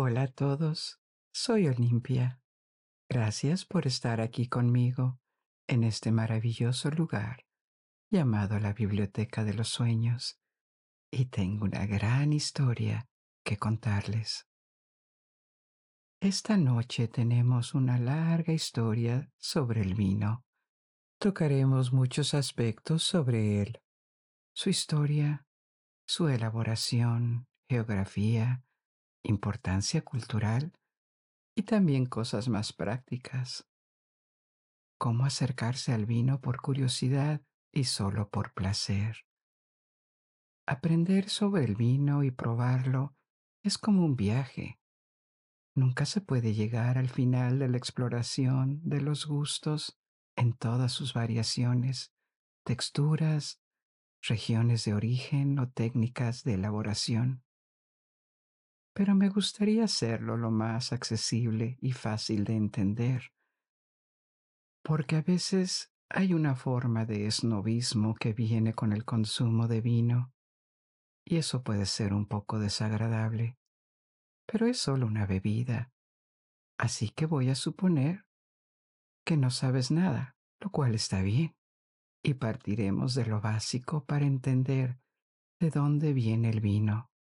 Hola a todos, soy Olimpia. Gracias por estar aquí conmigo en este maravilloso lugar llamado la Biblioteca de los Sueños y tengo una gran historia que contarles. Esta noche tenemos una larga historia sobre el vino. Tocaremos muchos aspectos sobre él, su historia, su elaboración, geografía, importancia cultural y también cosas más prácticas. Cómo acercarse al vino por curiosidad y solo por placer. Aprender sobre el vino y probarlo es como un viaje. Nunca se puede llegar al final de la exploración de los gustos en todas sus variaciones, texturas, regiones de origen o técnicas de elaboración. Pero me gustaría hacerlo lo más accesible y fácil de entender, porque a veces hay una forma de esnovismo que viene con el consumo de vino, y eso puede ser un poco desagradable, pero es solo una bebida, así que voy a suponer que no sabes nada, lo cual está bien, y partiremos de lo básico para entender de dónde viene el vino.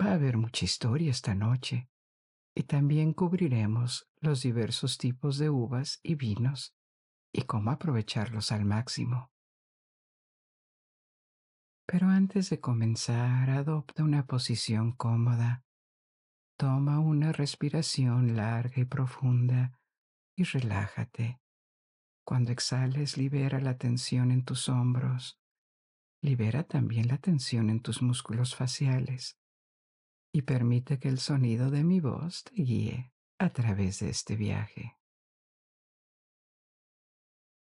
Va a haber mucha historia esta noche, y también cubriremos los diversos tipos de uvas y vinos y cómo aprovecharlos al máximo. Pero antes de comenzar, adopta una posición cómoda. Toma una respiración larga y profunda y relájate. Cuando exhales, libera la tensión en tus hombros. Libera también la tensión en tus músculos faciales y permite que el sonido de mi voz te guíe a través de este viaje.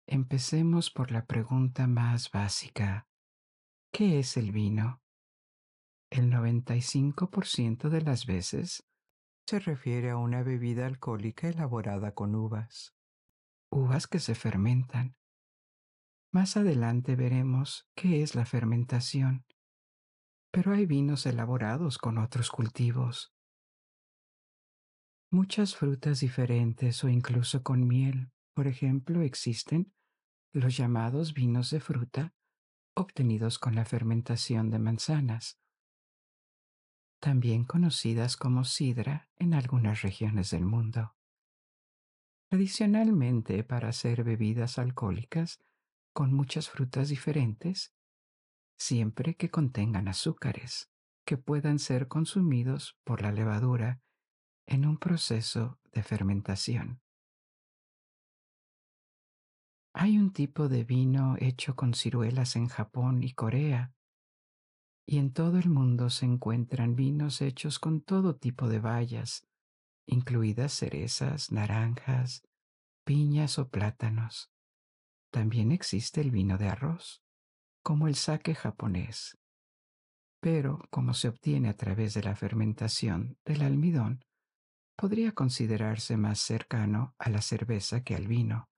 Empecemos por la pregunta más básica. ¿Qué es el vino? El 95% de las veces se refiere a una bebida alcohólica elaborada con uvas, uvas que se fermentan. Más adelante veremos qué es la fermentación, pero hay vinos elaborados con otros cultivos. Muchas frutas diferentes o incluso con miel, por ejemplo, existen los llamados vinos de fruta obtenidos con la fermentación de manzanas, también conocidas como sidra en algunas regiones del mundo. Tradicionalmente, para hacer bebidas alcohólicas con muchas frutas diferentes, siempre que contengan azúcares que puedan ser consumidos por la levadura en un proceso de fermentación. Hay un tipo de vino hecho con ciruelas en Japón y Corea, y en todo el mundo se encuentran vinos hechos con todo tipo de bayas, incluidas cerezas, naranjas, piñas o plátanos. También existe el vino de arroz, como el sake japonés. Pero, como se obtiene a través de la fermentación del almidón, podría considerarse más cercano a la cerveza que al vino.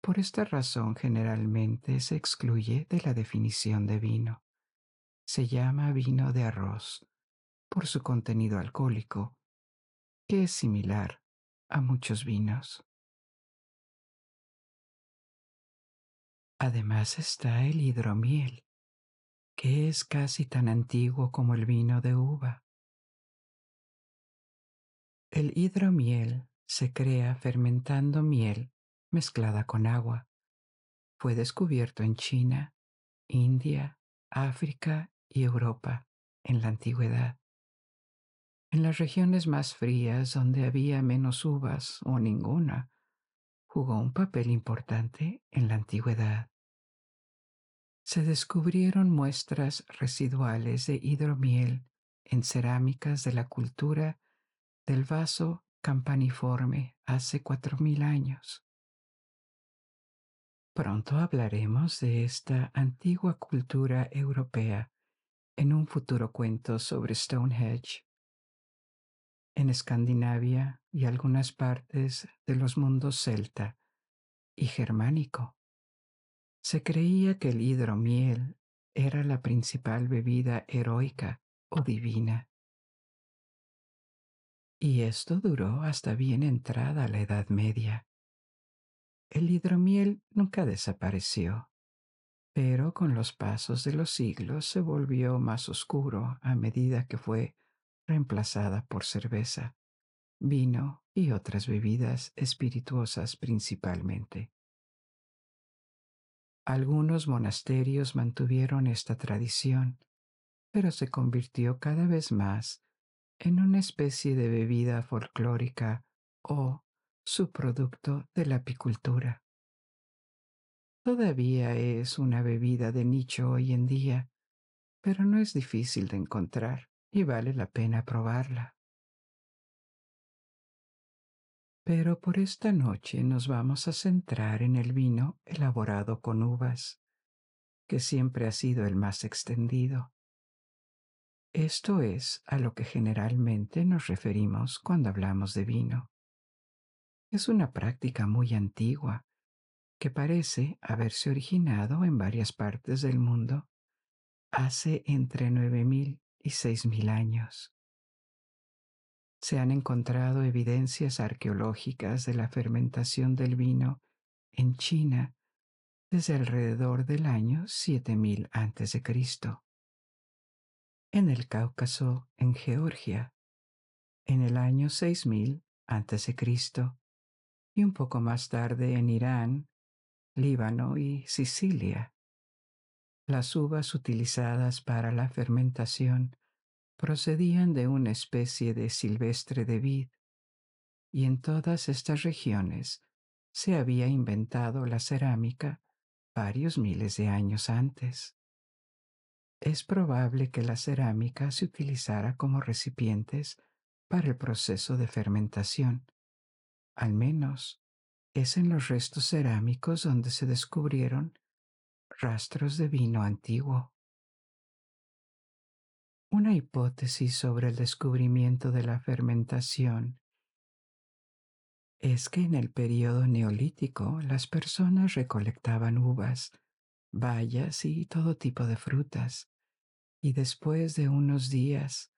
Por esta razón generalmente se excluye de la definición de vino. Se llama vino de arroz por su contenido alcohólico, que es similar a muchos vinos. Además está el hidromiel, que es casi tan antiguo como el vino de uva. El hidromiel se crea fermentando miel mezclada con agua. Fue descubierto en China, India, África y Europa en la antigüedad. En las regiones más frías donde había menos uvas o ninguna, jugó un papel importante en la antigüedad. Se descubrieron muestras residuales de hidromiel en cerámicas de la cultura del vaso campaniforme hace cuatro mil años. Pronto hablaremos de esta antigua cultura europea en un futuro cuento sobre Stonehenge. En Escandinavia y algunas partes de los mundos celta y germánico, se creía que el hidromiel era la principal bebida heroica o divina. Y esto duró hasta bien entrada la Edad Media. El hidromiel nunca desapareció, pero con los pasos de los siglos se volvió más oscuro a medida que fue reemplazada por cerveza, vino y otras bebidas espirituosas principalmente. Algunos monasterios mantuvieron esta tradición, pero se convirtió cada vez más en una especie de bebida folclórica o subproducto de la apicultura. Todavía es una bebida de nicho hoy en día, pero no es difícil de encontrar y vale la pena probarla. Pero por esta noche nos vamos a centrar en el vino elaborado con uvas, que siempre ha sido el más extendido. Esto es a lo que generalmente nos referimos cuando hablamos de vino. Es una práctica muy antigua que parece haberse originado en varias partes del mundo hace entre 9.000 y 6.000 años se han encontrado evidencias arqueológicas de la fermentación del vino en China desde alrededor del año 7000 a.C. En el Cáucaso, en Georgia, en el año 6000 a.C. y un poco más tarde en Irán, Líbano y Sicilia. Las uvas utilizadas para la fermentación procedían de una especie de silvestre de vid, y en todas estas regiones se había inventado la cerámica varios miles de años antes. Es probable que la cerámica se utilizara como recipientes para el proceso de fermentación. Al menos es en los restos cerámicos donde se descubrieron rastros de vino antiguo. Una hipótesis sobre el descubrimiento de la fermentación es que en el periodo neolítico las personas recolectaban uvas, bayas y todo tipo de frutas, y después de unos días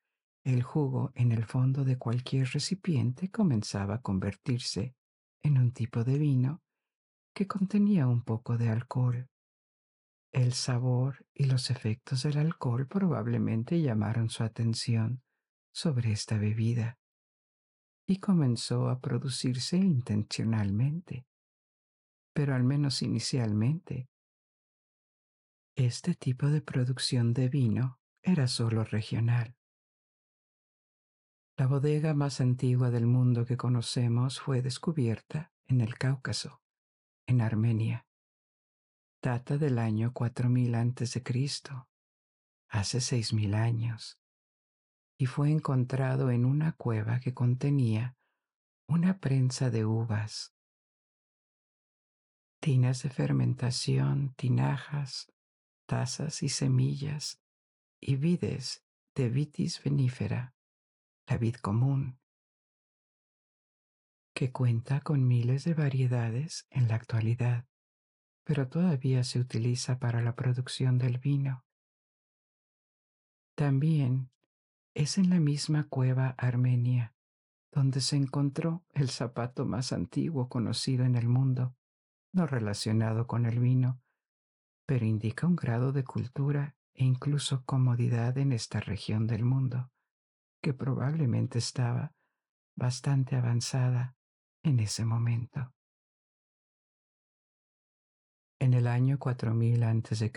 el jugo en el fondo de cualquier recipiente comenzaba a convertirse en un tipo de vino que contenía un poco de alcohol. El sabor y los efectos del alcohol probablemente llamaron su atención sobre esta bebida y comenzó a producirse intencionalmente, pero al menos inicialmente. Este tipo de producción de vino era solo regional. La bodega más antigua del mundo que conocemos fue descubierta en el Cáucaso, en Armenia data del año 4000 a.C., hace 6000 años, y fue encontrado en una cueva que contenía una prensa de uvas, tinas de fermentación, tinajas, tazas y semillas, y vides de vitis venifera, la vid común, que cuenta con miles de variedades en la actualidad pero todavía se utiliza para la producción del vino. También es en la misma cueva armenia donde se encontró el zapato más antiguo conocido en el mundo, no relacionado con el vino, pero indica un grado de cultura e incluso comodidad en esta región del mundo, que probablemente estaba bastante avanzada en ese momento. En el año 4000 a.C.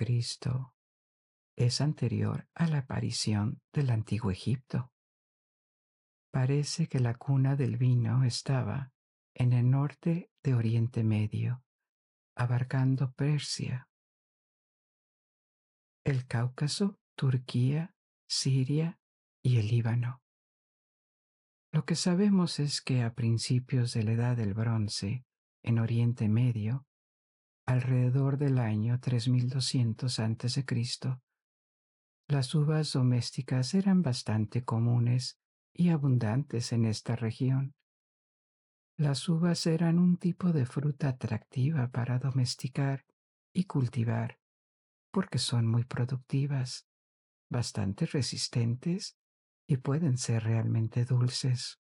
es anterior a la aparición del antiguo Egipto. Parece que la cuna del vino estaba en el norte de Oriente Medio, abarcando Persia, el Cáucaso, Turquía, Siria y el Líbano. Lo que sabemos es que a principios de la Edad del Bronce, en Oriente Medio, alrededor del año 3200 a.C., las uvas domésticas eran bastante comunes y abundantes en esta región. Las uvas eran un tipo de fruta atractiva para domesticar y cultivar porque son muy productivas, bastante resistentes y pueden ser realmente dulces.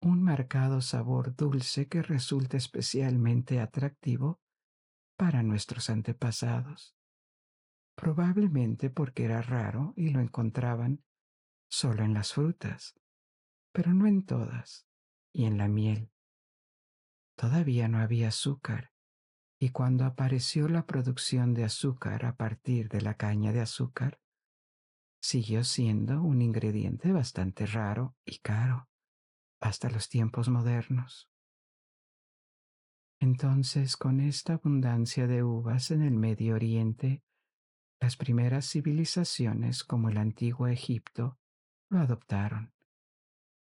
Un marcado sabor dulce que resulta especialmente atractivo para nuestros antepasados, probablemente porque era raro y lo encontraban solo en las frutas, pero no en todas, y en la miel. Todavía no había azúcar, y cuando apareció la producción de azúcar a partir de la caña de azúcar, siguió siendo un ingrediente bastante raro y caro hasta los tiempos modernos. Entonces, con esta abundancia de uvas en el Medio Oriente, las primeras civilizaciones como el antiguo Egipto lo adoptaron.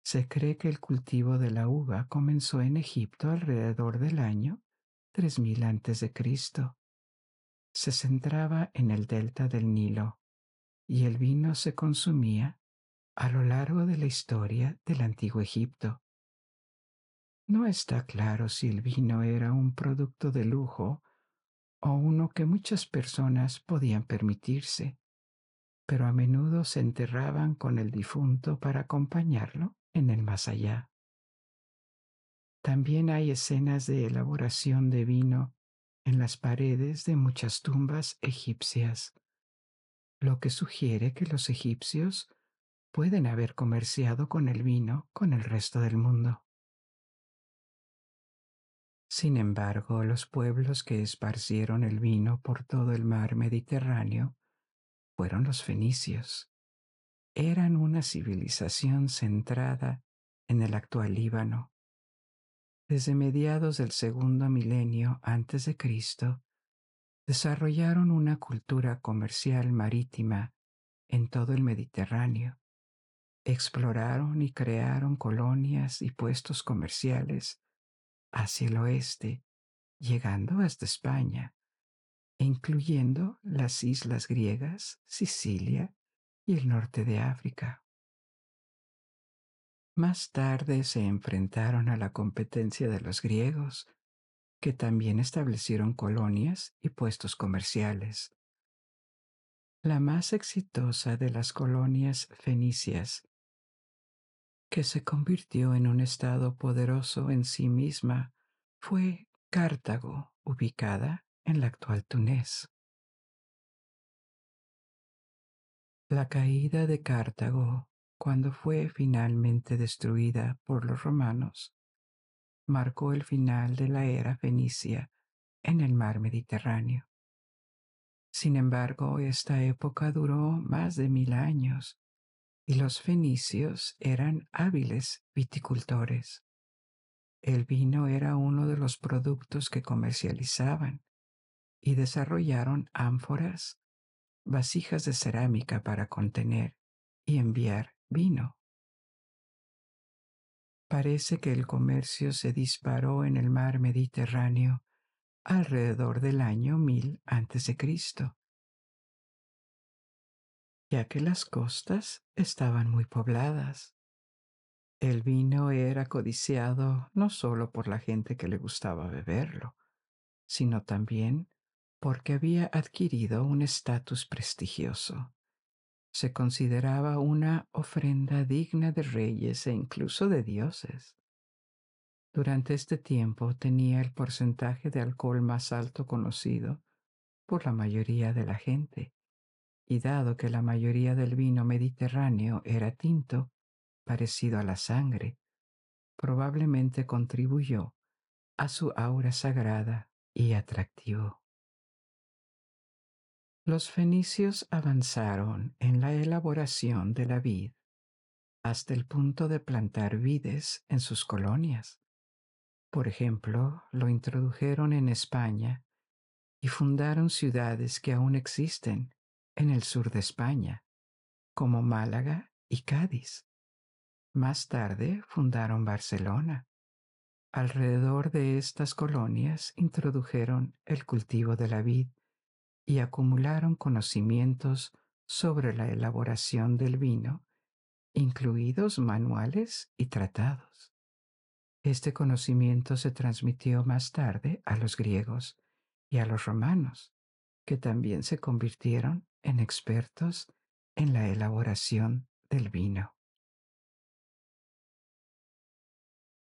Se cree que el cultivo de la uva comenzó en Egipto alrededor del año 3000 a.C. Se centraba en el delta del Nilo y el vino se consumía a lo largo de la historia del antiguo Egipto. No está claro si el vino era un producto de lujo o uno que muchas personas podían permitirse, pero a menudo se enterraban con el difunto para acompañarlo en el más allá. También hay escenas de elaboración de vino en las paredes de muchas tumbas egipcias, lo que sugiere que los egipcios pueden haber comerciado con el vino con el resto del mundo. Sin embargo, los pueblos que esparcieron el vino por todo el mar Mediterráneo fueron los fenicios. Eran una civilización centrada en el actual Líbano. Desde mediados del segundo milenio antes de Cristo, desarrollaron una cultura comercial marítima en todo el Mediterráneo. Exploraron y crearon colonias y puestos comerciales hacia el oeste, llegando hasta España, incluyendo las islas griegas, Sicilia y el norte de África. Más tarde se enfrentaron a la competencia de los griegos, que también establecieron colonias y puestos comerciales. La más exitosa de las colonias fenicias, que se convirtió en un estado poderoso en sí misma, fue Cartago, ubicada en la actual Túnez. La caída de Cartago cuando fue finalmente destruida por los romanos, marcó el final de la era fenicia en el mar Mediterráneo. Sin embargo, esta época duró más de mil años y los fenicios eran hábiles viticultores. El vino era uno de los productos que comercializaban y desarrollaron ánforas, vasijas de cerámica para contener y enviar vino. Parece que el comercio se disparó en el mar Mediterráneo alrededor del año 1000 a.C., ya que las costas estaban muy pobladas. El vino era codiciado no solo por la gente que le gustaba beberlo, sino también porque había adquirido un estatus prestigioso se consideraba una ofrenda digna de reyes e incluso de dioses. Durante este tiempo tenía el porcentaje de alcohol más alto conocido por la mayoría de la gente, y dado que la mayoría del vino mediterráneo era tinto, parecido a la sangre, probablemente contribuyó a su aura sagrada y atractivo. Los fenicios avanzaron en la elaboración de la vid hasta el punto de plantar vides en sus colonias. Por ejemplo, lo introdujeron en España y fundaron ciudades que aún existen en el sur de España, como Málaga y Cádiz. Más tarde fundaron Barcelona. Alrededor de estas colonias introdujeron el cultivo de la vid y acumularon conocimientos sobre la elaboración del vino, incluidos manuales y tratados. Este conocimiento se transmitió más tarde a los griegos y a los romanos, que también se convirtieron en expertos en la elaboración del vino.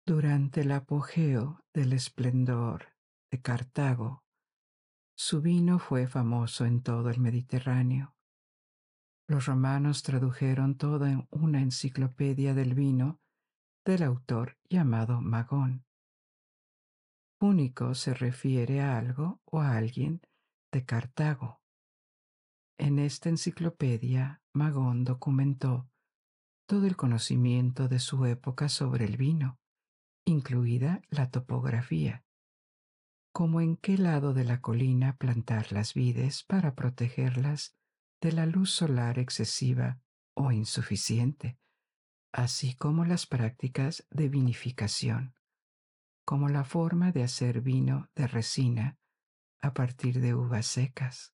Durante el apogeo del esplendor de Cartago, su vino fue famoso en todo el Mediterráneo. Los romanos tradujeron toda una enciclopedia del vino del autor llamado Magón. Único se refiere a algo o a alguien de Cartago. En esta enciclopedia, Magón documentó todo el conocimiento de su época sobre el vino, incluida la topografía, como en qué lado de la colina plantar las vides para protegerlas de la luz solar excesiva o insuficiente, así como las prácticas de vinificación, como la forma de hacer vino de resina a partir de uvas secas.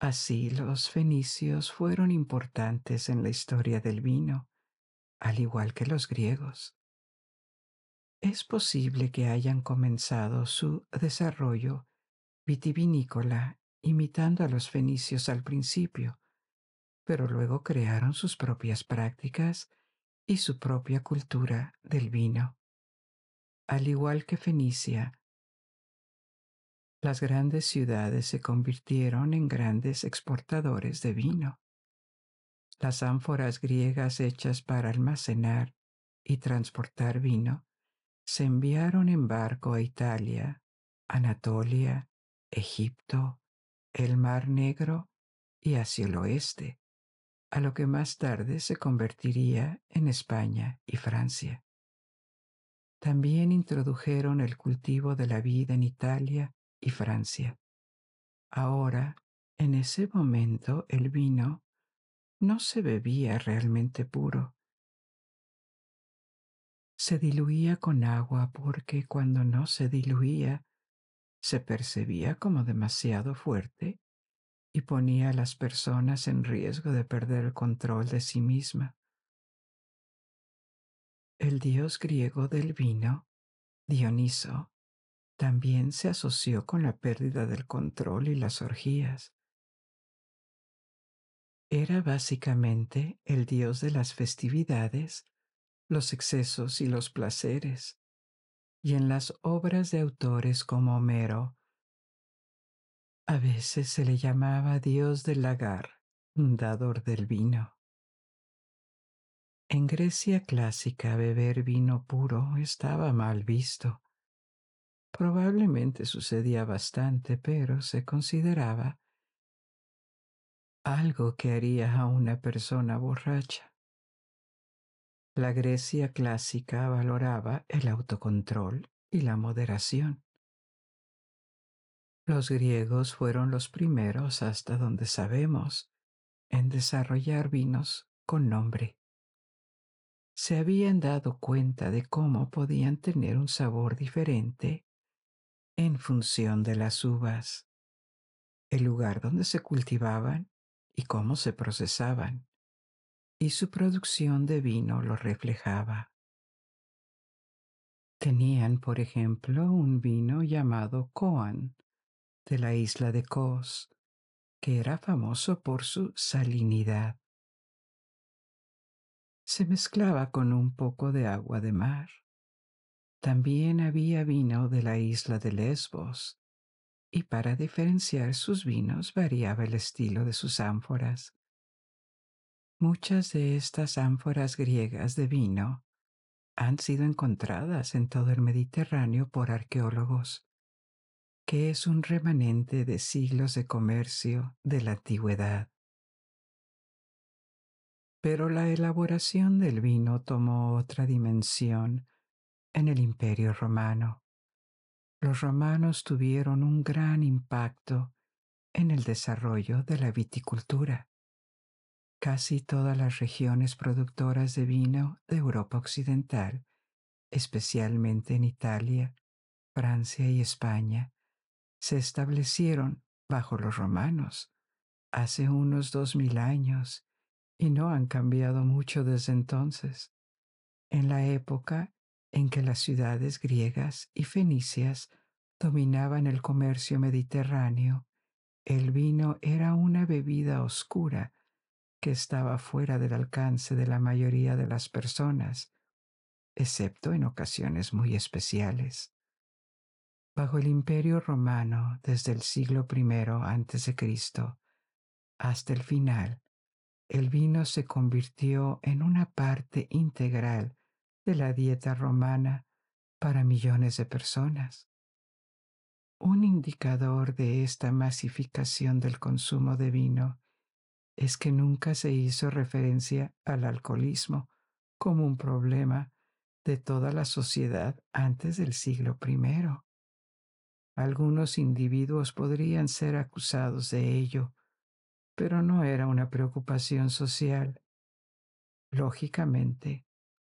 Así los fenicios fueron importantes en la historia del vino, al igual que los griegos. Es posible que hayan comenzado su desarrollo vitivinícola imitando a los fenicios al principio, pero luego crearon sus propias prácticas y su propia cultura del vino. Al igual que Fenicia, las grandes ciudades se convirtieron en grandes exportadores de vino. Las ánforas griegas hechas para almacenar y transportar vino se enviaron en barco a Italia, Anatolia, Egipto, el Mar Negro y hacia el oeste, a lo que más tarde se convertiría en España y Francia. También introdujeron el cultivo de la vid en Italia y Francia. Ahora, en ese momento, el vino no se bebía realmente puro. Se diluía con agua porque cuando no se diluía, se percibía como demasiado fuerte y ponía a las personas en riesgo de perder el control de sí misma. El dios griego del vino, Dioniso, también se asoció con la pérdida del control y las orgías. Era básicamente el dios de las festividades, los excesos y los placeres, y en las obras de autores como Homero, a veces se le llamaba dios del lagar, dador del vino. En Grecia clásica beber vino puro estaba mal visto Probablemente sucedía bastante, pero se consideraba algo que haría a una persona borracha. La Grecia clásica valoraba el autocontrol y la moderación. Los griegos fueron los primeros, hasta donde sabemos, en desarrollar vinos con nombre. Se habían dado cuenta de cómo podían tener un sabor diferente en función de las uvas, el lugar donde se cultivaban y cómo se procesaban, y su producción de vino lo reflejaba. Tenían, por ejemplo, un vino llamado Coan, de la isla de Kos, que era famoso por su salinidad. Se mezclaba con un poco de agua de mar también había vino de la isla de Lesbos, y para diferenciar sus vinos variaba el estilo de sus ánforas. Muchas de estas ánforas griegas de vino han sido encontradas en todo el Mediterráneo por arqueólogos, que es un remanente de siglos de comercio de la antigüedad. Pero la elaboración del vino tomó otra dimensión en el Imperio Romano. Los romanos tuvieron un gran impacto en el desarrollo de la viticultura. Casi todas las regiones productoras de vino de Europa Occidental, especialmente en Italia, Francia y España, se establecieron bajo los romanos hace unos dos mil años y no han cambiado mucho desde entonces. En la época en que las ciudades griegas y fenicias dominaban el comercio mediterráneo, el vino era una bebida oscura que estaba fuera del alcance de la mayoría de las personas, excepto en ocasiones muy especiales. Bajo el Imperio Romano, desde el siglo I a.C. hasta el final, el vino se convirtió en una parte integral de la dieta romana para millones de personas. Un indicador de esta masificación del consumo de vino es que nunca se hizo referencia al alcoholismo como un problema de toda la sociedad antes del siglo I. Algunos individuos podrían ser acusados de ello, pero no era una preocupación social. Lógicamente,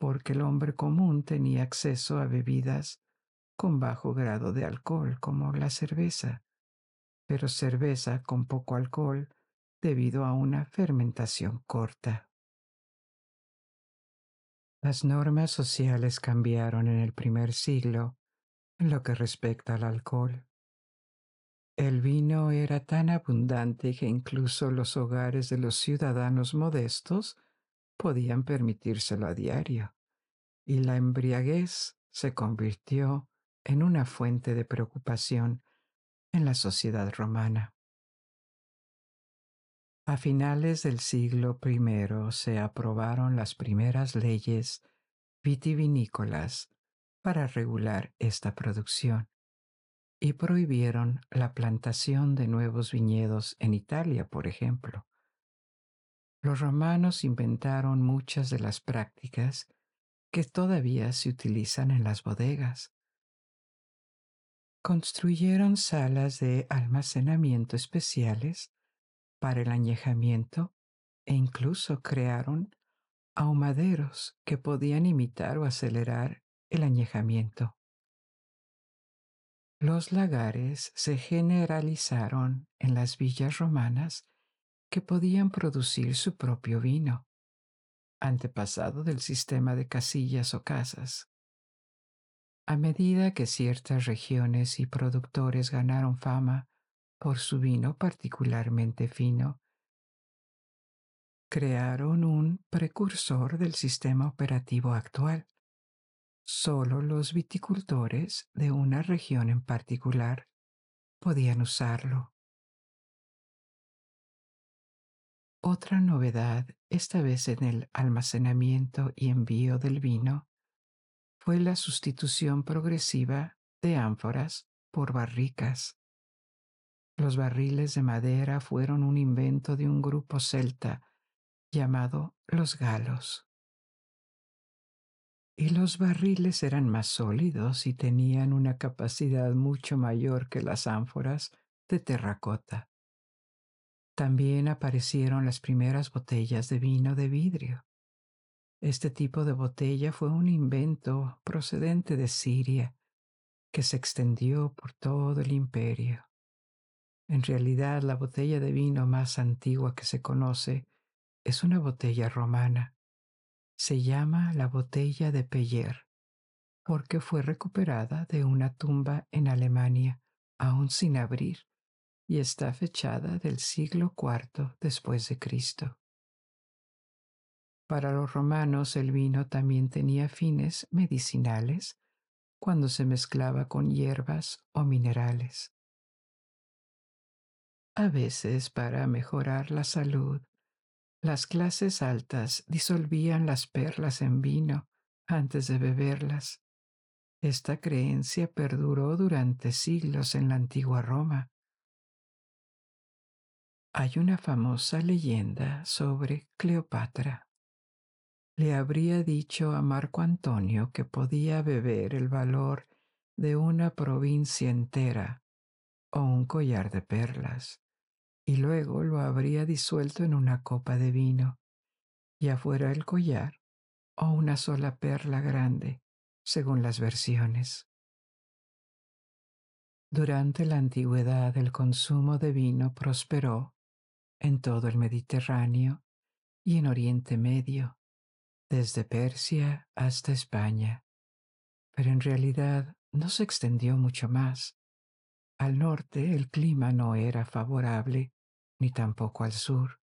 porque el hombre común tenía acceso a bebidas con bajo grado de alcohol como la cerveza, pero cerveza con poco alcohol debido a una fermentación corta. Las normas sociales cambiaron en el primer siglo en lo que respecta al alcohol. El vino era tan abundante que incluso los hogares de los ciudadanos modestos podían permitírselo a diario, y la embriaguez se convirtió en una fuente de preocupación en la sociedad romana. A finales del siglo I se aprobaron las primeras leyes vitivinícolas para regular esta producción y prohibieron la plantación de nuevos viñedos en Italia, por ejemplo. Los romanos inventaron muchas de las prácticas que todavía se utilizan en las bodegas. Construyeron salas de almacenamiento especiales para el añejamiento e incluso crearon ahumaderos que podían imitar o acelerar el añejamiento. Los lagares se generalizaron en las villas romanas que podían producir su propio vino, antepasado del sistema de casillas o casas. A medida que ciertas regiones y productores ganaron fama por su vino particularmente fino, crearon un precursor del sistema operativo actual. Solo los viticultores de una región en particular podían usarlo. Otra novedad, esta vez en el almacenamiento y envío del vino, fue la sustitución progresiva de ánforas por barricas. Los barriles de madera fueron un invento de un grupo celta llamado los galos. Y los barriles eran más sólidos y tenían una capacidad mucho mayor que las ánforas de terracota. También aparecieron las primeras botellas de vino de vidrio. Este tipo de botella fue un invento procedente de Siria que se extendió por todo el imperio. En realidad, la botella de vino más antigua que se conoce es una botella romana. Se llama la botella de Peyer porque fue recuperada de una tumba en Alemania, aún sin abrir y está fechada del siglo IV después de Cristo. Para los romanos el vino también tenía fines medicinales cuando se mezclaba con hierbas o minerales. A veces, para mejorar la salud, las clases altas disolvían las perlas en vino antes de beberlas. Esta creencia perduró durante siglos en la antigua Roma hay una famosa leyenda sobre Cleopatra. Le habría dicho a Marco Antonio que podía beber el valor de una provincia entera o un collar de perlas, y luego lo habría disuelto en una copa de vino, ya fuera el collar o una sola perla grande, según las versiones. Durante la antigüedad el consumo de vino prosperó en todo el Mediterráneo y en Oriente Medio, desde Persia hasta España. Pero en realidad no se extendió mucho más. Al norte el clima no era favorable, ni tampoco al sur.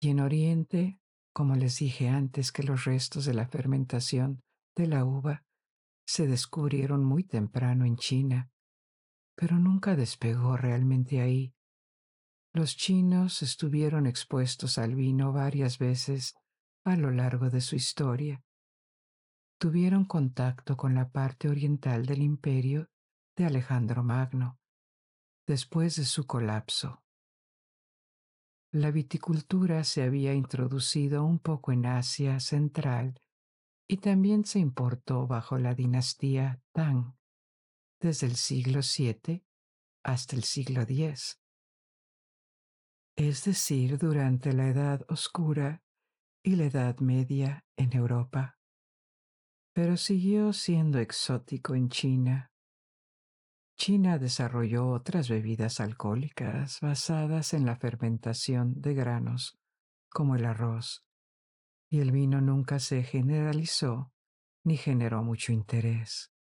Y en Oriente, como les dije antes, que los restos de la fermentación de la uva se descubrieron muy temprano en China, pero nunca despegó realmente ahí. Los chinos estuvieron expuestos al vino varias veces a lo largo de su historia. Tuvieron contacto con la parte oriental del imperio de Alejandro Magno, después de su colapso. La viticultura se había introducido un poco en Asia Central y también se importó bajo la dinastía Tang, desde el siglo VII hasta el siglo X, es decir, durante la Edad Oscura y la Edad Media en Europa, pero siguió siendo exótico en China China desarrolló otras bebidas alcohólicas basadas en la fermentación de granos, como el arroz, y el vino nunca se generalizó ni generó mucho interés.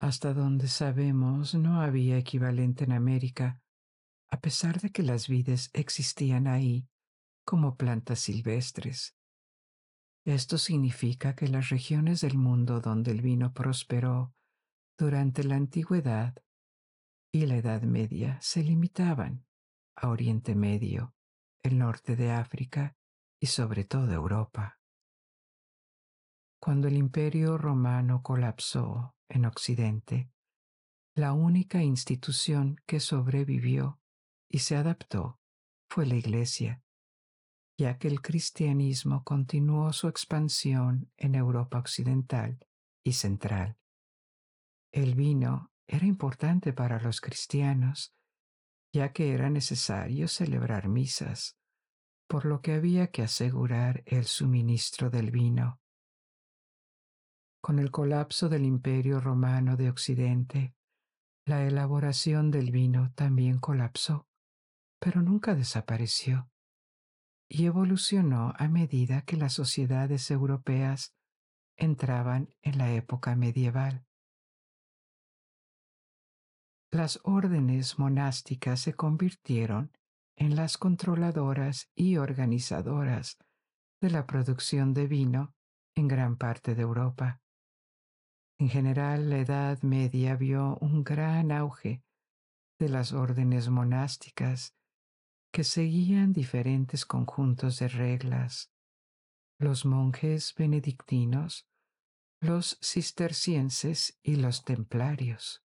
Hasta donde sabemos no había equivalente en América, a pesar de que las vides existían ahí como plantas silvestres. Esto significa que las regiones del mundo donde el vino prosperó durante la antigüedad y la Edad Media se limitaban a Oriente Medio, el norte de África y sobre todo Europa. Cuando el imperio romano colapsó en Occidente, la única institución que sobrevivió y se adaptó fue la Iglesia, ya que el cristianismo continuó su expansión en Europa Occidental y Central. El vino era importante para los cristianos, ya que era necesario celebrar misas, por lo que había que asegurar el suministro del vino. Con el colapso del Imperio Romano de Occidente, la elaboración del vino también colapsó, pero nunca desapareció, y evolucionó a medida que las sociedades europeas entraban en la época medieval. Las órdenes monásticas se convirtieron en las controladoras y organizadoras de la producción de vino en gran parte de Europa. En general, la Edad Media vio un gran auge de las órdenes monásticas que seguían diferentes conjuntos de reglas. Los monjes benedictinos, los cistercienses y los templarios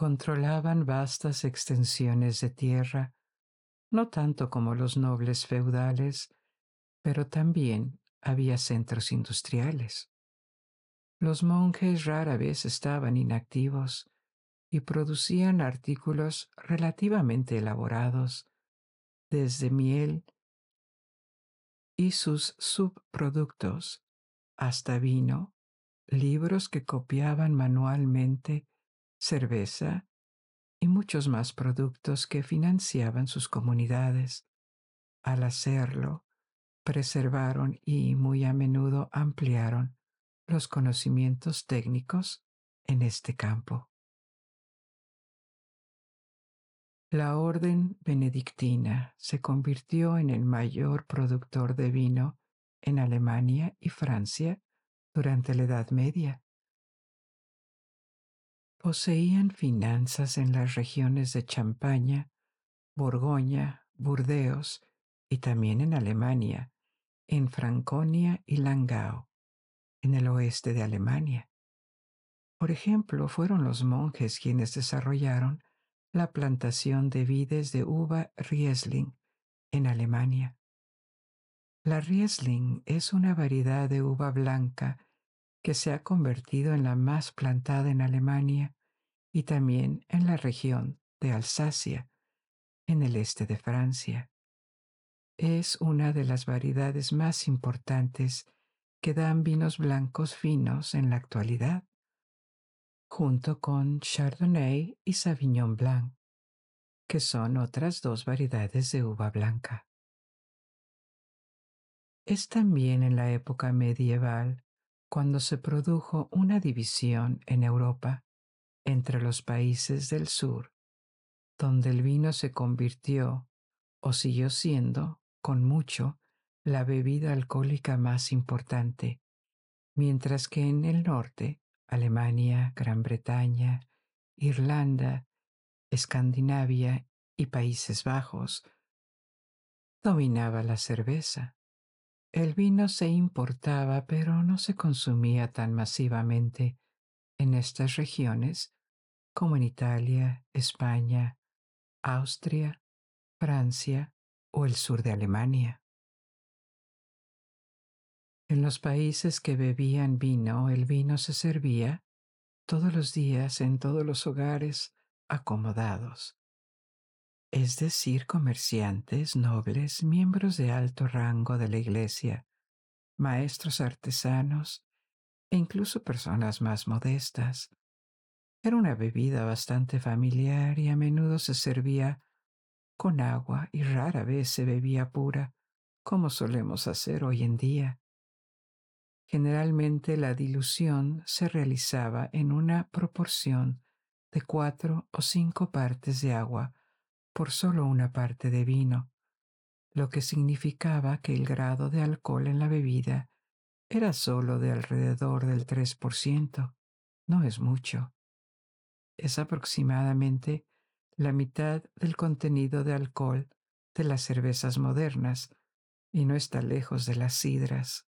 controlaban vastas extensiones de tierra, no tanto como los nobles feudales, pero también había centros industriales. Los monjes rara vez estaban inactivos y producían artículos relativamente elaborados, desde miel y sus subproductos hasta vino, libros que copiaban manualmente cerveza y muchos más productos que financiaban sus comunidades. Al hacerlo, preservaron y muy a menudo ampliaron los conocimientos técnicos en este campo. La orden benedictina se convirtió en el mayor productor de vino en Alemania y Francia durante la Edad Media poseían finanzas en las regiones de Champaña, Borgoña, Burdeos y también en Alemania, en Franconia y Langau, en el oeste de Alemania. Por ejemplo, fueron los monjes quienes desarrollaron la plantación de vides de uva Riesling en Alemania. La Riesling es una variedad de uva blanca que se ha convertido en la más plantada en Alemania y también en la región de Alsacia, en el este de Francia. Es una de las variedades más importantes que dan vinos blancos finos en la actualidad, junto con Chardonnay y Sauvignon Blanc, que son otras dos variedades de uva blanca. Es también en la época medieval cuando se produjo una división en Europa entre los países del sur, donde el vino se convirtió o siguió siendo, con mucho, la bebida alcohólica más importante, mientras que en el norte, Alemania, Gran Bretaña, Irlanda, Escandinavia y Países Bajos, dominaba la cerveza. El vino se importaba, pero no se consumía tan masivamente en estas regiones como en Italia, España, Austria, Francia o el sur de Alemania. En los países que bebían vino, el vino se servía todos los días en todos los hogares acomodados, es decir, comerciantes, nobles, miembros de alto rango de la iglesia, maestros artesanos e incluso personas más modestas. Era una bebida bastante familiar y a menudo se servía con agua y rara vez se bebía pura, como solemos hacer hoy en día. Generalmente la dilución se realizaba en una proporción de cuatro o cinco partes de agua por solo una parte de vino, lo que significaba que el grado de alcohol en la bebida era solo de alrededor del 3%. No es mucho. Es aproximadamente la mitad del contenido de alcohol de las cervezas modernas y no está lejos de las sidras.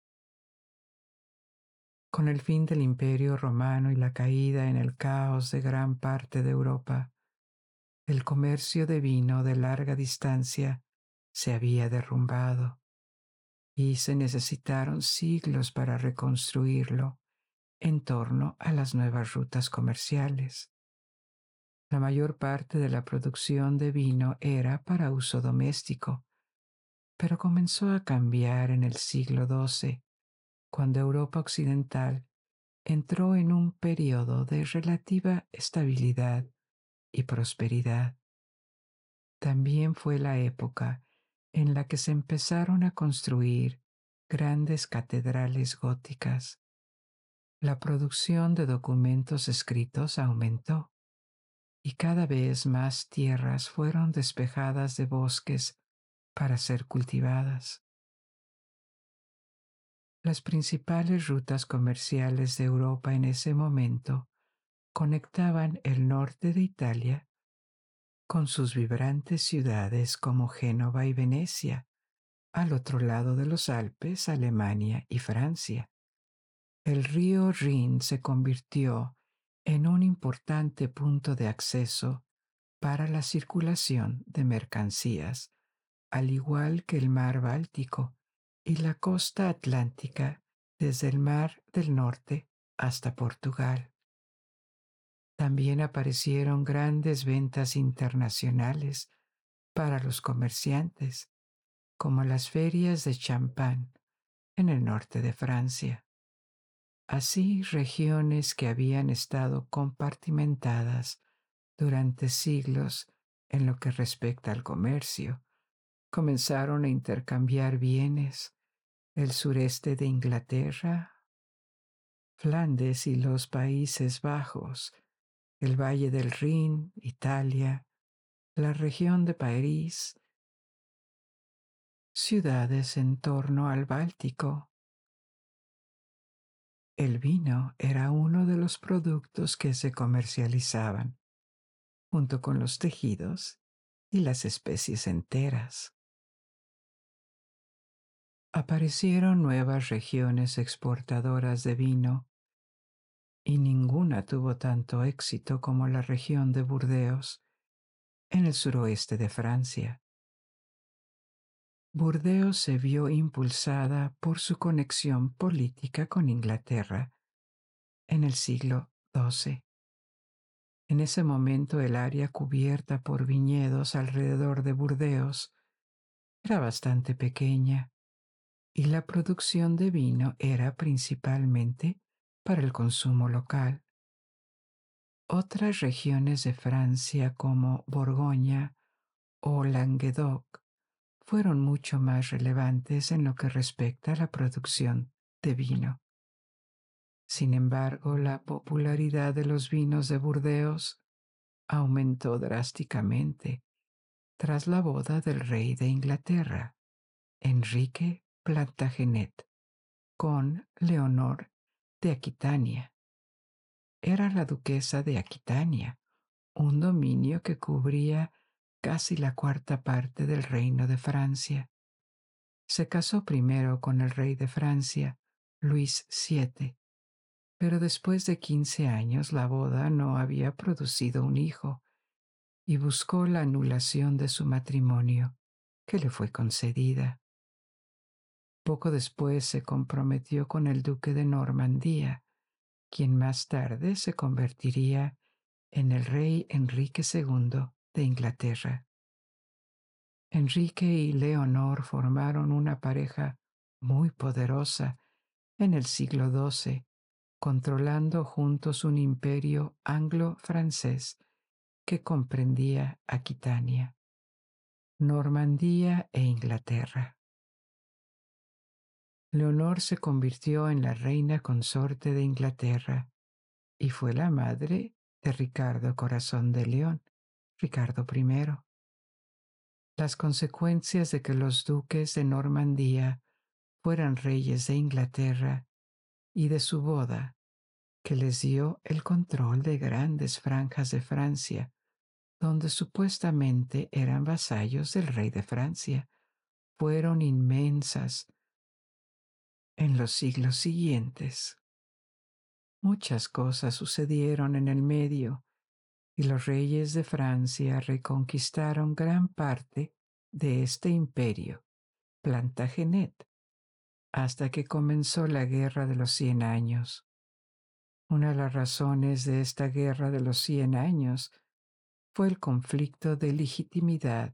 Con el fin del imperio romano y la caída en el caos de gran parte de Europa, el comercio de vino de larga distancia se había derrumbado y se necesitaron siglos para reconstruirlo en torno a las nuevas rutas comerciales. La mayor parte de la producción de vino era para uso doméstico, pero comenzó a cambiar en el siglo XII cuando Europa Occidental entró en un periodo de relativa estabilidad y prosperidad. También fue la época en la que se empezaron a construir grandes catedrales góticas. La producción de documentos escritos aumentó y cada vez más tierras fueron despejadas de bosques para ser cultivadas. Las principales rutas comerciales de Europa en ese momento conectaban el norte de Italia con sus vibrantes ciudades como Génova y Venecia, al otro lado de los Alpes, Alemania y Francia. El río Rin se convirtió en un importante punto de acceso para la circulación de mercancías, al igual que el mar Báltico, y la costa atlántica desde el Mar del Norte hasta Portugal. También aparecieron grandes ventas internacionales para los comerciantes, como las ferias de champán en el norte de Francia. Así, regiones que habían estado compartimentadas durante siglos en lo que respecta al comercio, comenzaron a intercambiar bienes, el sureste de Inglaterra, Flandes y los Países Bajos, el Valle del Rin, Italia, la región de París, ciudades en torno al Báltico. El vino era uno de los productos que se comercializaban, junto con los tejidos y las especies enteras aparecieron nuevas regiones exportadoras de vino y ninguna tuvo tanto éxito como la región de Burdeos en el suroeste de Francia. Burdeos se vio impulsada por su conexión política con Inglaterra en el siglo XII. En ese momento el área cubierta por viñedos alrededor de Burdeos era bastante pequeña y la producción de vino era principalmente para el consumo local. Otras regiones de Francia como Borgoña o Languedoc fueron mucho más relevantes en lo que respecta a la producción de vino. Sin embargo, la popularidad de los vinos de Burdeos aumentó drásticamente tras la boda del rey de Inglaterra, Enrique Plantagenet, con Leonor de Aquitania. Era la duquesa de Aquitania, un dominio que cubría casi la cuarta parte del reino de Francia. Se casó primero con el rey de Francia, Luis VII, pero después de quince años la boda no había producido un hijo y buscó la anulación de su matrimonio, que le fue concedida. Poco después se comprometió con el duque de Normandía, quien más tarde se convertiría en el rey Enrique II de Inglaterra. Enrique y Leonor formaron una pareja muy poderosa en el siglo XII, controlando juntos un imperio anglo-francés que comprendía Aquitania, Normandía e Inglaterra. Leonor se convirtió en la reina consorte de Inglaterra y fue la madre de Ricardo Corazón de León, Ricardo I. Las consecuencias de que los duques de Normandía fueran reyes de Inglaterra y de su boda, que les dio el control de grandes franjas de Francia, donde supuestamente eran vasallos del rey de Francia, fueron inmensas en los siglos siguientes. Muchas cosas sucedieron en el medio y los reyes de Francia reconquistaron gran parte de este imperio, Plantagenet, hasta que comenzó la Guerra de los Cien Años. Una de las razones de esta Guerra de los Cien Años fue el conflicto de legitimidad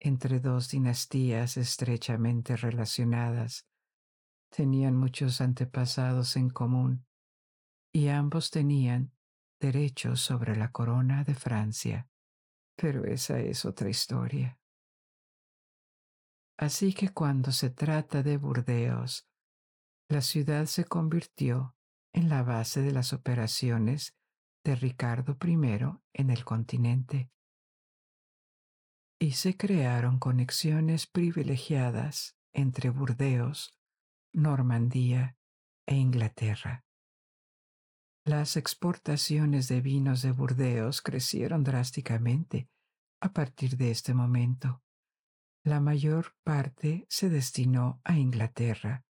entre dos dinastías estrechamente relacionadas. Tenían muchos antepasados en común y ambos tenían derechos sobre la corona de Francia. Pero esa es otra historia. Así que cuando se trata de Burdeos, la ciudad se convirtió en la base de las operaciones de Ricardo I en el continente. Y se crearon conexiones privilegiadas entre Burdeos, Normandía e Inglaterra. Las exportaciones de vinos de Burdeos crecieron drásticamente a partir de este momento. La mayor parte se destinó a Inglaterra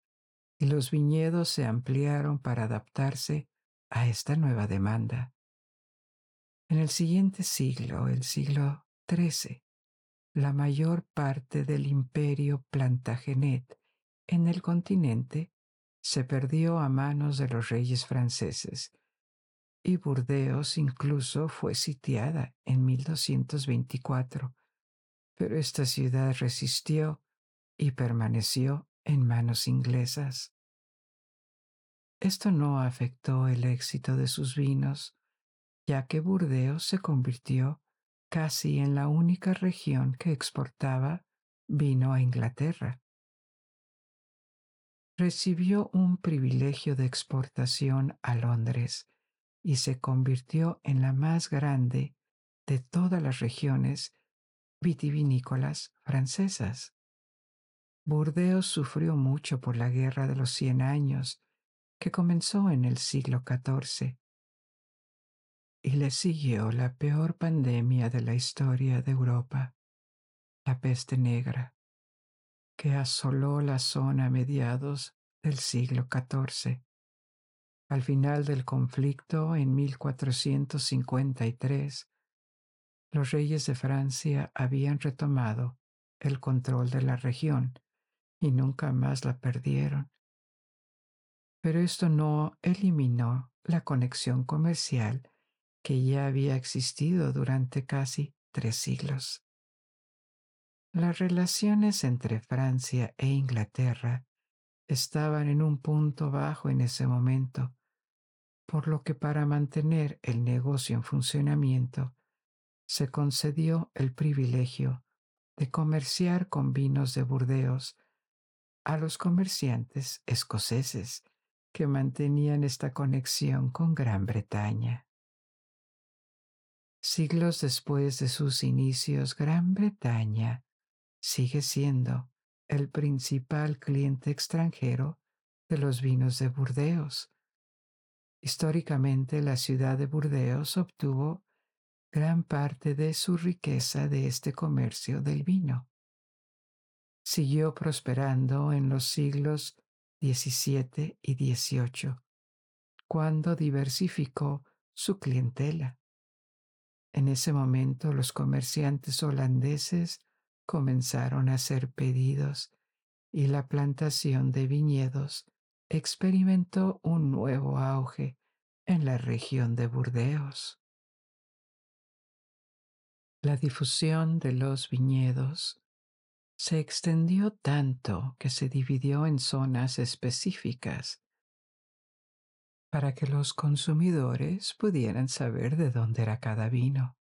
y los viñedos se ampliaron para adaptarse a esta nueva demanda. En el siguiente siglo, el siglo XIII, la mayor parte del imperio Plantagenet en el continente se perdió a manos de los reyes franceses y Burdeos incluso fue sitiada en 1224, pero esta ciudad resistió y permaneció en manos inglesas. Esto no afectó el éxito de sus vinos, ya que Burdeos se convirtió casi en la única región que exportaba vino a Inglaterra. Recibió un privilegio de exportación a Londres y se convirtió en la más grande de todas las regiones vitivinícolas francesas. Burdeos sufrió mucho por la Guerra de los Cien Años, que comenzó en el siglo XIV y le siguió la peor pandemia de la historia de Europa, la peste negra, que asoló la zona a mediados del siglo XIV. Al final del conflicto, en 1453, los reyes de Francia habían retomado el control de la región y nunca más la perdieron. Pero esto no eliminó la conexión comercial que ya había existido durante casi tres siglos. Las relaciones entre Francia e Inglaterra estaban en un punto bajo en ese momento, por lo que para mantener el negocio en funcionamiento se concedió el privilegio de comerciar con vinos de Burdeos a los comerciantes escoceses que mantenían esta conexión con Gran Bretaña. Siglos después de sus inicios, Gran Bretaña sigue siendo el principal cliente extranjero de los vinos de Burdeos. Históricamente, la ciudad de Burdeos obtuvo gran parte de su riqueza de este comercio del vino. Siguió prosperando en los siglos XVII y XVIII, cuando diversificó su clientela. En ese momento los comerciantes holandeses comenzaron a hacer pedidos y la plantación de viñedos experimentó un nuevo auge en la región de Burdeos. La difusión de los viñedos se extendió tanto que se dividió en zonas específicas para que los consumidores pudieran saber de dónde era cada vino.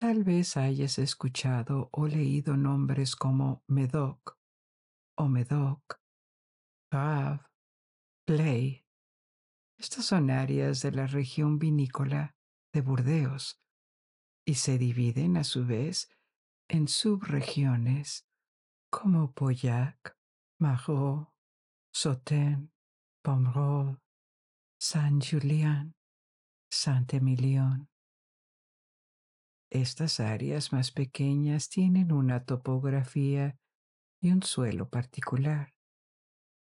Tal vez hayas escuchado o leído nombres como Medoc o Medoc, Play. Estas son áreas de la región vinícola de Burdeos y se dividen a su vez en subregiones como Pauillac, Marot, Sauternes, Pomerol, Saint-Julien, Saint-Emilion. Estas áreas más pequeñas tienen una topografía y un suelo particular.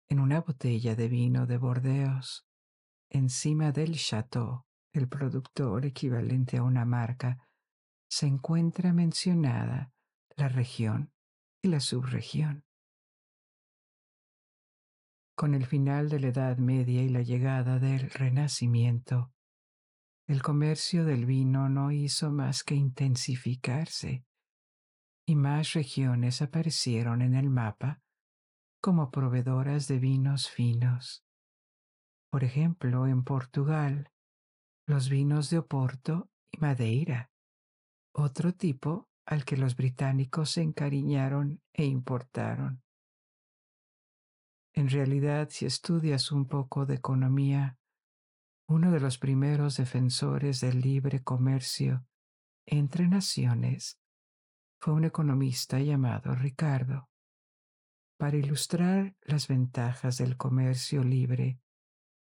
En una botella de vino de Bordeos, encima del chateau, el productor equivalente a una marca, se encuentra mencionada la región y la subregión. Con el final de la Edad Media y la llegada del Renacimiento, el comercio del vino no hizo más que intensificarse y más regiones aparecieron en el mapa como proveedoras de vinos finos. Por ejemplo, en Portugal, los vinos de Oporto y Madeira otro tipo al que los británicos se encariñaron e importaron. En realidad, si estudias un poco de economía, uno de los primeros defensores del libre comercio entre naciones fue un economista llamado Ricardo. Para ilustrar las ventajas del comercio libre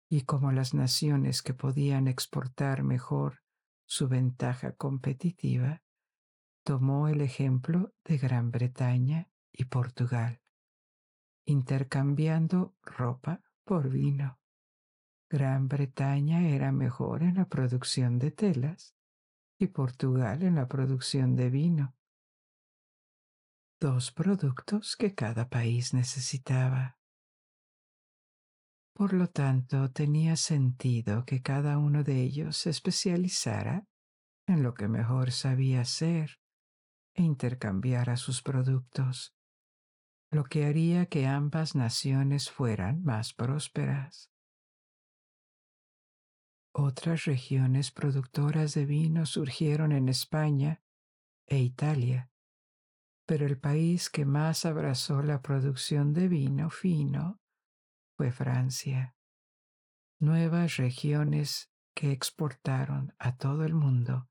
y cómo las naciones que podían exportar mejor su ventaja competitiva, tomó el ejemplo de Gran Bretaña y Portugal, intercambiando ropa por vino. Gran Bretaña era mejor en la producción de telas y Portugal en la producción de vino. Dos productos que cada país necesitaba. Por lo tanto, tenía sentido que cada uno de ellos se especializara en lo que mejor sabía hacer e intercambiara sus productos, lo que haría que ambas naciones fueran más prósperas. Otras regiones productoras de vino surgieron en España e Italia, pero el país que más abrazó la producción de vino fino fue Francia. Nuevas regiones que exportaron a todo el mundo,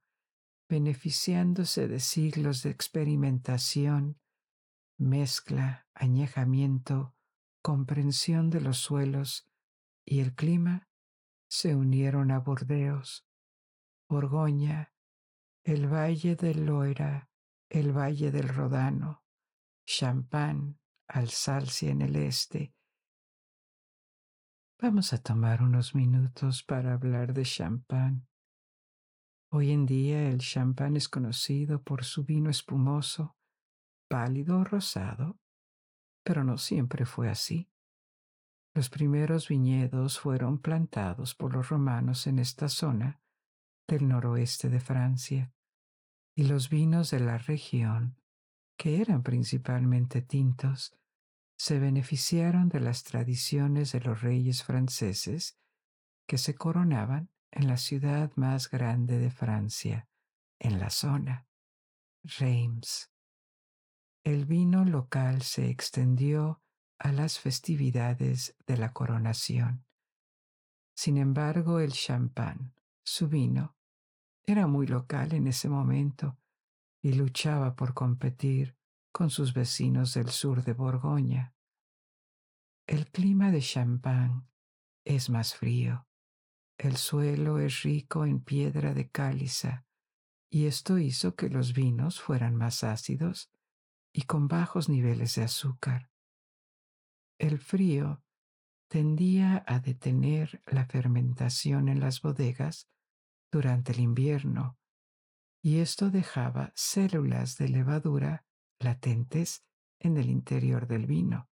beneficiándose de siglos de experimentación, mezcla, añejamiento, comprensión de los suelos y el clima, se unieron a Bordeos, Borgoña, el valle del Loira, el valle del Rodano, Champagne, Alsacia en el este, Vamos a tomar unos minutos para hablar de champán. Hoy en día el champán es conocido por su vino espumoso, pálido o rosado, pero no siempre fue así. Los primeros viñedos fueron plantados por los romanos en esta zona del noroeste de Francia, y los vinos de la región, que eran principalmente tintos, se beneficiaron de las tradiciones de los reyes franceses que se coronaban en la ciudad más grande de Francia, en la zona, Reims. El vino local se extendió a las festividades de la coronación. Sin embargo, el champán, su vino, Era muy local en ese momento y luchaba por competir con sus vecinos del sur de Borgoña. El clima de Champagne es más frío. El suelo es rico en piedra de cáliza y esto hizo que los vinos fueran más ácidos y con bajos niveles de azúcar. El frío tendía a detener la fermentación en las bodegas durante el invierno y esto dejaba células de levadura latentes en el interior del vino.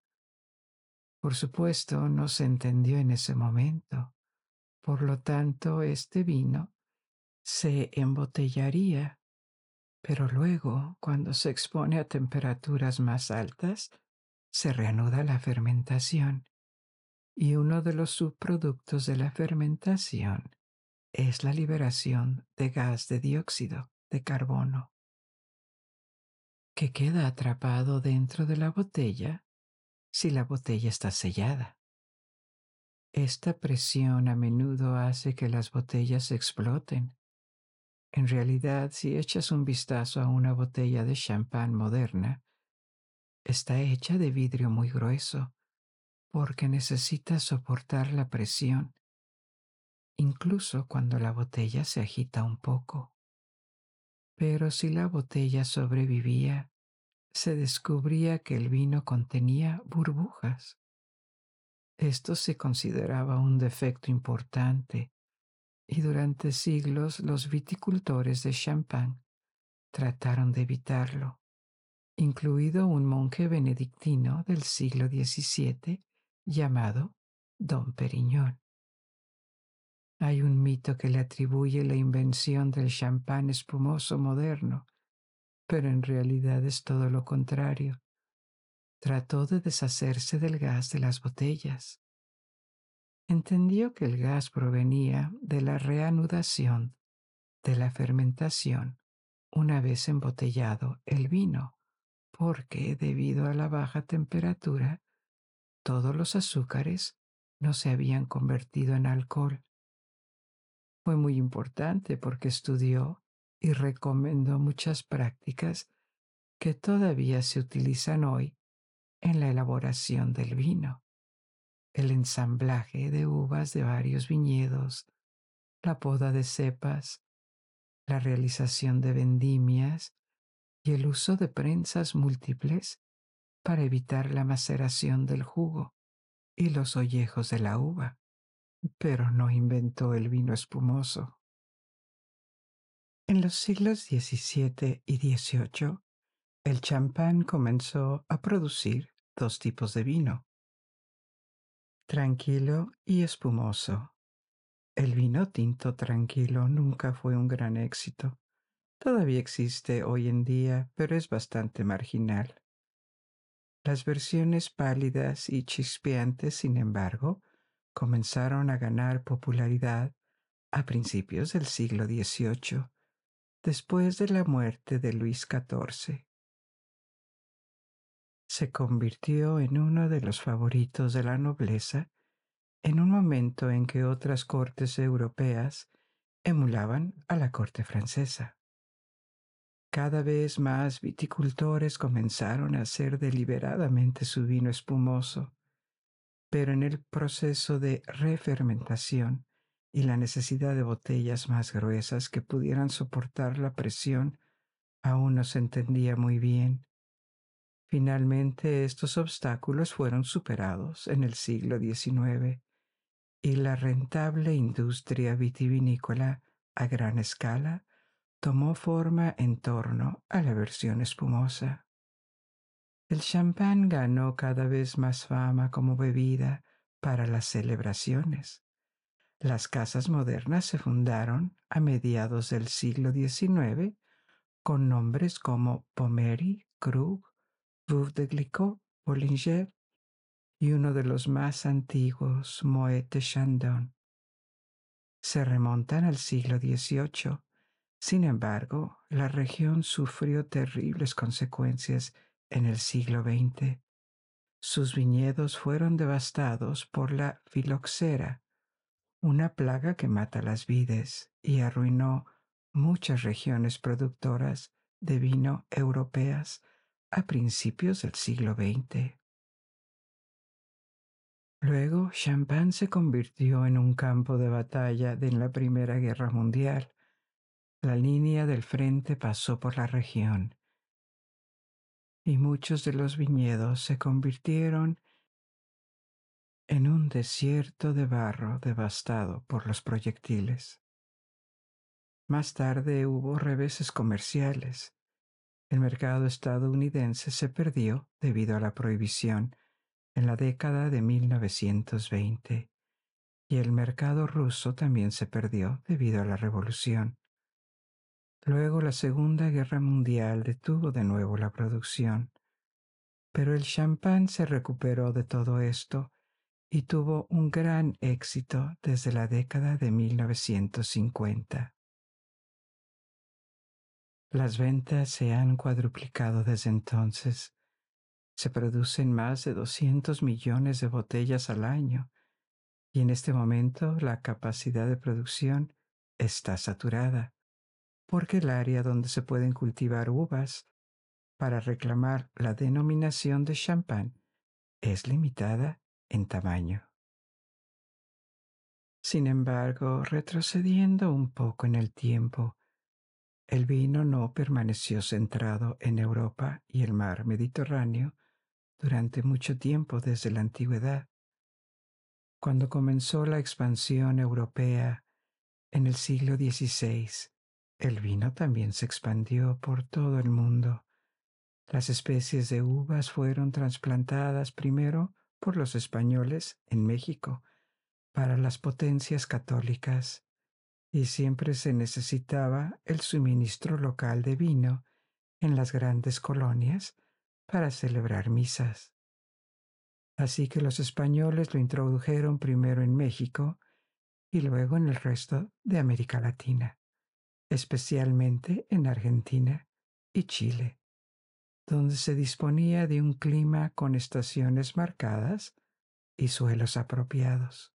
Por supuesto, no se entendió en ese momento. Por lo tanto, este vino se embotellaría, pero luego, cuando se expone a temperaturas más altas, se reanuda la fermentación. Y uno de los subproductos de la fermentación es la liberación de gas de dióxido de carbono, que queda atrapado dentro de la botella si la botella está sellada. Esta presión a menudo hace que las botellas exploten. En realidad, si echas un vistazo a una botella de champán moderna, está hecha de vidrio muy grueso porque necesita soportar la presión, incluso cuando la botella se agita un poco. Pero si la botella sobrevivía, se descubría que el vino contenía burbujas. Esto se consideraba un defecto importante y durante siglos los viticultores de champán trataron de evitarlo, incluido un monje benedictino del siglo XVII llamado Don Periñón. Hay un mito que le atribuye la invención del champán espumoso moderno, pero en realidad es todo lo contrario. Trató de deshacerse del gas de las botellas. Entendió que el gas provenía de la reanudación de la fermentación una vez embotellado el vino, porque debido a la baja temperatura, todos los azúcares no se habían convertido en alcohol. Fue muy importante porque estudió y recomendó muchas prácticas que todavía se utilizan hoy en la elaboración del vino. El ensamblaje de uvas de varios viñedos, la poda de cepas, la realización de vendimias y el uso de prensas múltiples para evitar la maceración del jugo y los ollejos de la uva, pero no inventó el vino espumoso. En los siglos XVII y XVIII, el champán comenzó a producir dos tipos de vino, tranquilo y espumoso. El vino tinto tranquilo nunca fue un gran éxito. Todavía existe hoy en día, pero es bastante marginal. Las versiones pálidas y chispeantes, sin embargo, comenzaron a ganar popularidad a principios del siglo XVIII después de la muerte de Luis XIV. Se convirtió en uno de los favoritos de la nobleza en un momento en que otras cortes europeas emulaban a la corte francesa. Cada vez más viticultores comenzaron a hacer deliberadamente su vino espumoso, pero en el proceso de refermentación y la necesidad de botellas más gruesas que pudieran soportar la presión aún no se entendía muy bien. Finalmente estos obstáculos fueron superados en el siglo XIX y la rentable industria vitivinícola a gran escala tomó forma en torno a la versión espumosa. El champán ganó cada vez más fama como bebida para las celebraciones. Las casas modernas se fundaron a mediados del siglo XIX con nombres como Pommery, Krug, Veuve de Glicot, Bollinger y uno de los más antiguos, Moet de Chandon. Se remontan al siglo XVIII. Sin embargo, la región sufrió terribles consecuencias en el siglo XX. Sus viñedos fueron devastados por la filoxera, una plaga que mata las vides y arruinó muchas regiones productoras de vino europeas a principios del siglo XX. Luego, Champagne se convirtió en un campo de batalla en la Primera Guerra Mundial. La línea del frente pasó por la región y muchos de los viñedos se convirtieron en un desierto de barro devastado por los proyectiles. Más tarde hubo reveses comerciales. El mercado estadounidense se perdió debido a la prohibición en la década de 1920 y el mercado ruso también se perdió debido a la revolución. Luego la Segunda Guerra Mundial detuvo de nuevo la producción, pero el champán se recuperó de todo esto y tuvo un gran éxito desde la década de 1950. Las ventas se han cuadruplicado desde entonces. Se producen más de 200 millones de botellas al año y en este momento la capacidad de producción está saturada porque el área donde se pueden cultivar uvas para reclamar la denominación de champán es limitada en tamaño. Sin embargo, retrocediendo un poco en el tiempo, el vino no permaneció centrado en Europa y el mar Mediterráneo durante mucho tiempo desde la antigüedad. Cuando comenzó la expansión europea en el siglo XVI, el vino también se expandió por todo el mundo. Las especies de uvas fueron trasplantadas primero por los españoles en México para las potencias católicas y siempre se necesitaba el suministro local de vino en las grandes colonias para celebrar misas. Así que los españoles lo introdujeron primero en México y luego en el resto de América Latina especialmente en Argentina y Chile, donde se disponía de un clima con estaciones marcadas y suelos apropiados.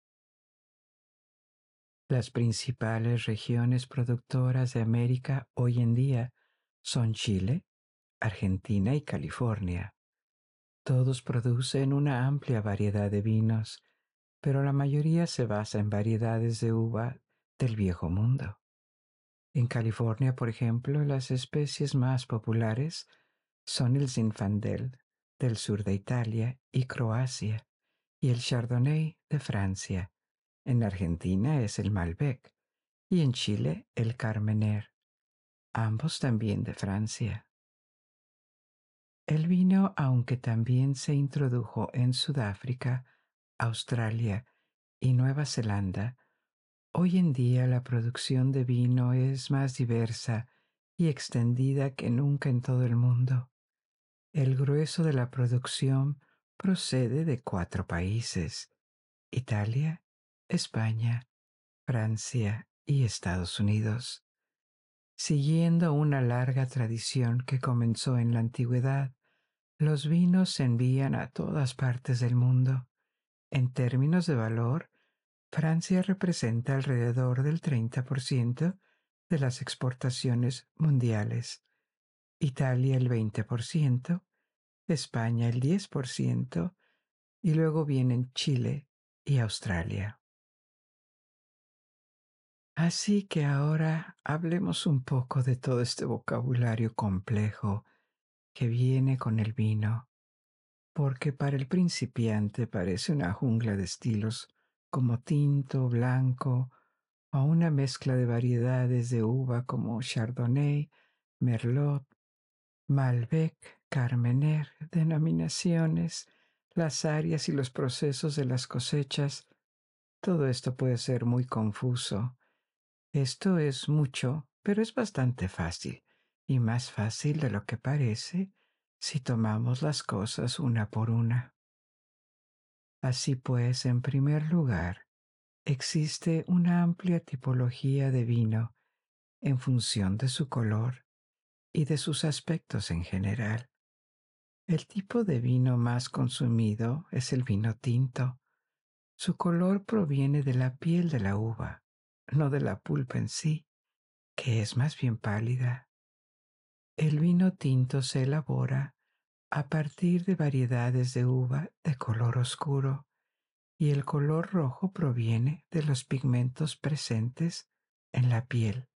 Las principales regiones productoras de América hoy en día son Chile, Argentina y California. Todos producen una amplia variedad de vinos, pero la mayoría se basa en variedades de uva del viejo mundo. En California, por ejemplo, las especies más populares son el Zinfandel del sur de Italia y Croacia y el Chardonnay de Francia. En Argentina es el Malbec y en Chile el Carmener, ambos también de Francia. El vino, aunque también se introdujo en Sudáfrica, Australia y Nueva Zelanda, Hoy en día la producción de vino es más diversa y extendida que nunca en todo el mundo. El grueso de la producción procede de cuatro países, Italia, España, Francia y Estados Unidos. Siguiendo una larga tradición que comenzó en la antigüedad, los vinos se envían a todas partes del mundo. En términos de valor, Francia representa alrededor del 30% de las exportaciones mundiales, Italia el 20%, España el 10% y luego vienen Chile y Australia. Así que ahora hablemos un poco de todo este vocabulario complejo que viene con el vino, porque para el principiante parece una jungla de estilos como tinto, blanco, o una mezcla de variedades de uva como Chardonnay, Merlot, Malbec, Carmener, denominaciones, las áreas y los procesos de las cosechas, todo esto puede ser muy confuso. Esto es mucho, pero es bastante fácil, y más fácil de lo que parece si tomamos las cosas una por una. Así pues, en primer lugar, existe una amplia tipología de vino en función de su color y de sus aspectos en general. El tipo de vino más consumido es el vino tinto. Su color proviene de la piel de la uva, no de la pulpa en sí, que es más bien pálida. El vino tinto se elabora a partir de variedades de uva de color oscuro y el color rojo proviene de los pigmentos presentes en la piel.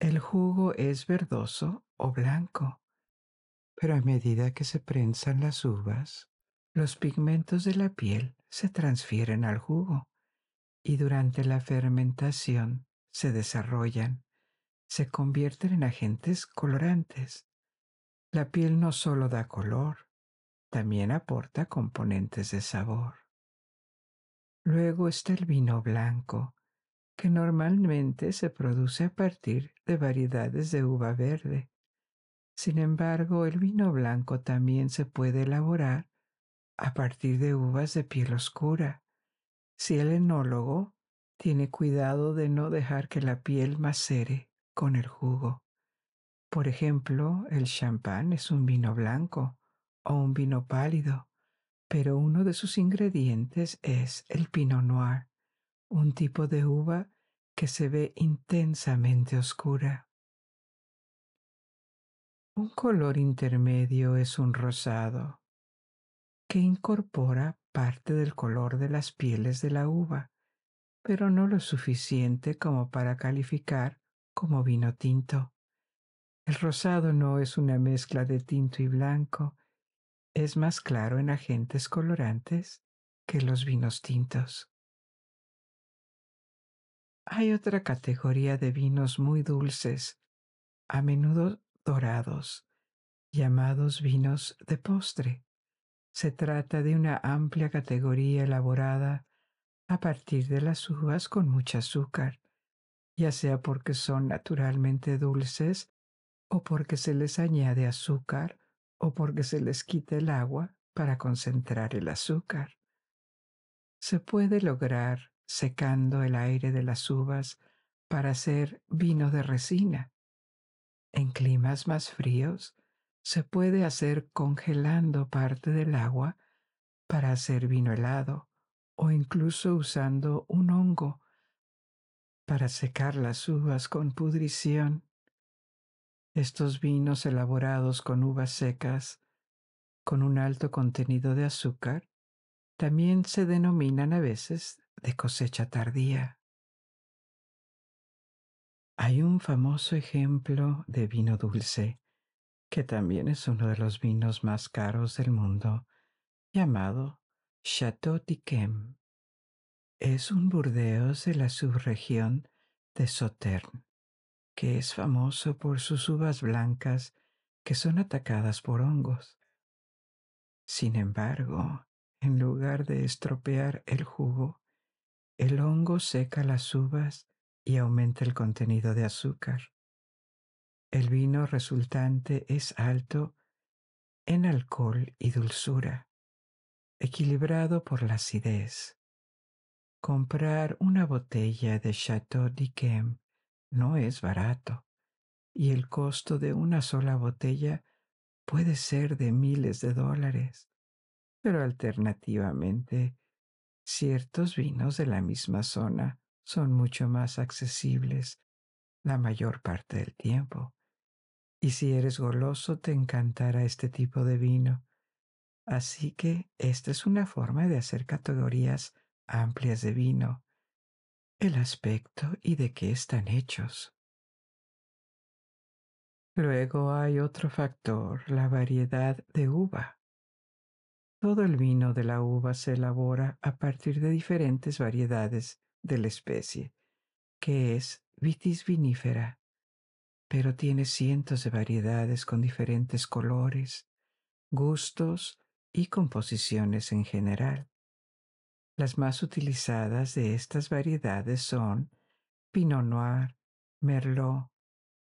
El jugo es verdoso o blanco, pero a medida que se prensan las uvas, los pigmentos de la piel se transfieren al jugo y durante la fermentación se desarrollan, se convierten en agentes colorantes. La piel no solo da color, también aporta componentes de sabor. Luego está el vino blanco, que normalmente se produce a partir de variedades de uva verde. Sin embargo, el vino blanco también se puede elaborar a partir de uvas de piel oscura, si el enólogo tiene cuidado de no dejar que la piel macere con el jugo. Por ejemplo, el champán es un vino blanco, o un vino pálido, pero uno de sus ingredientes es el pinot noir, un tipo de uva que se ve intensamente oscura. Un color intermedio es un rosado, que incorpora parte del color de las pieles de la uva, pero no lo suficiente como para calificar como vino tinto. El rosado no es una mezcla de tinto y blanco, es más claro en agentes colorantes que los vinos tintos. Hay otra categoría de vinos muy dulces, a menudo dorados, llamados vinos de postre. Se trata de una amplia categoría elaborada a partir de las uvas con mucho azúcar, ya sea porque son naturalmente dulces o porque se les añade azúcar o porque se les quita el agua para concentrar el azúcar. Se puede lograr secando el aire de las uvas para hacer vino de resina. En climas más fríos se puede hacer congelando parte del agua para hacer vino helado o incluso usando un hongo para secar las uvas con pudrición. Estos vinos elaborados con uvas secas, con un alto contenido de azúcar, también se denominan a veces de cosecha tardía. Hay un famoso ejemplo de vino dulce, que también es uno de los vinos más caros del mundo, llamado Chateau d'Yquem. Es un Burdeos de la subregión de Sauternes que es famoso por sus uvas blancas que son atacadas por hongos. Sin embargo, en lugar de estropear el jugo, el hongo seca las uvas y aumenta el contenido de azúcar. El vino resultante es alto en alcohol y dulzura, equilibrado por la acidez. Comprar una botella de Chateau d'Yquem no es barato y el costo de una sola botella puede ser de miles de dólares. Pero alternativamente, ciertos vinos de la misma zona son mucho más accesibles la mayor parte del tiempo. Y si eres goloso, te encantará este tipo de vino. Así que esta es una forma de hacer categorías amplias de vino el aspecto y de qué están hechos. Luego hay otro factor, la variedad de uva. Todo el vino de la uva se elabora a partir de diferentes variedades de la especie, que es vitis vinífera, pero tiene cientos de variedades con diferentes colores, gustos y composiciones en general. Las más utilizadas de estas variedades son Pinot Noir, Merlot,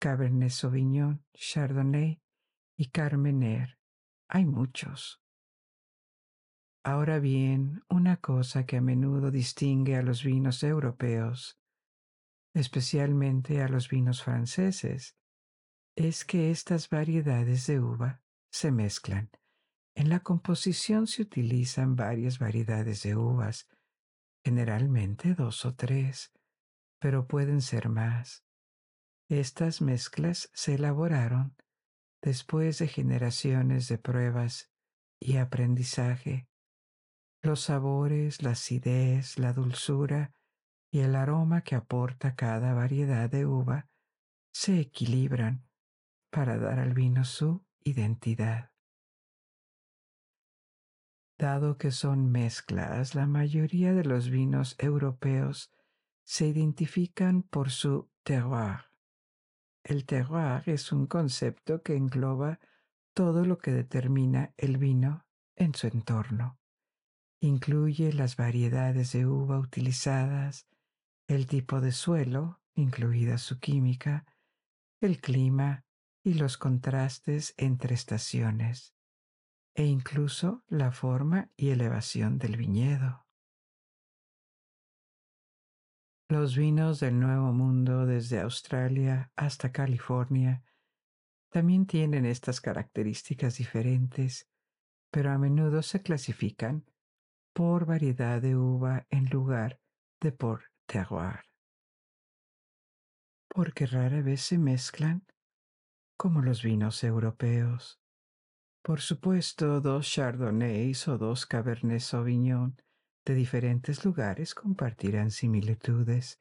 Cabernet Sauvignon, Chardonnay y Carmener. Hay muchos. Ahora bien, una cosa que a menudo distingue a los vinos europeos, especialmente a los vinos franceses, es que estas variedades de uva se mezclan en la composición se utilizan varias variedades de uvas, generalmente dos o tres, pero pueden ser más. Estas mezclas se elaboraron después de generaciones de pruebas y aprendizaje. Los sabores, la acidez, la dulzura y el aroma que aporta cada variedad de uva se equilibran para dar al vino su identidad. Dado que son mezclas, la mayoría de los vinos europeos se identifican por su terroir. El terroir es un concepto que engloba todo lo que determina el vino en su entorno. Incluye las variedades de uva utilizadas, el tipo de suelo, incluida su química, el clima y los contrastes entre estaciones, e incluso la forma y elevación del viñedo. Los vinos del Nuevo Mundo desde Australia hasta California también tienen estas características diferentes, pero a menudo se clasifican por variedad de uva en lugar de por terroir. Porque rara vez se mezclan como los vinos europeos. Por supuesto, dos Chardonnays o dos Cabernet Sauvignon de diferentes lugares compartirán similitudes.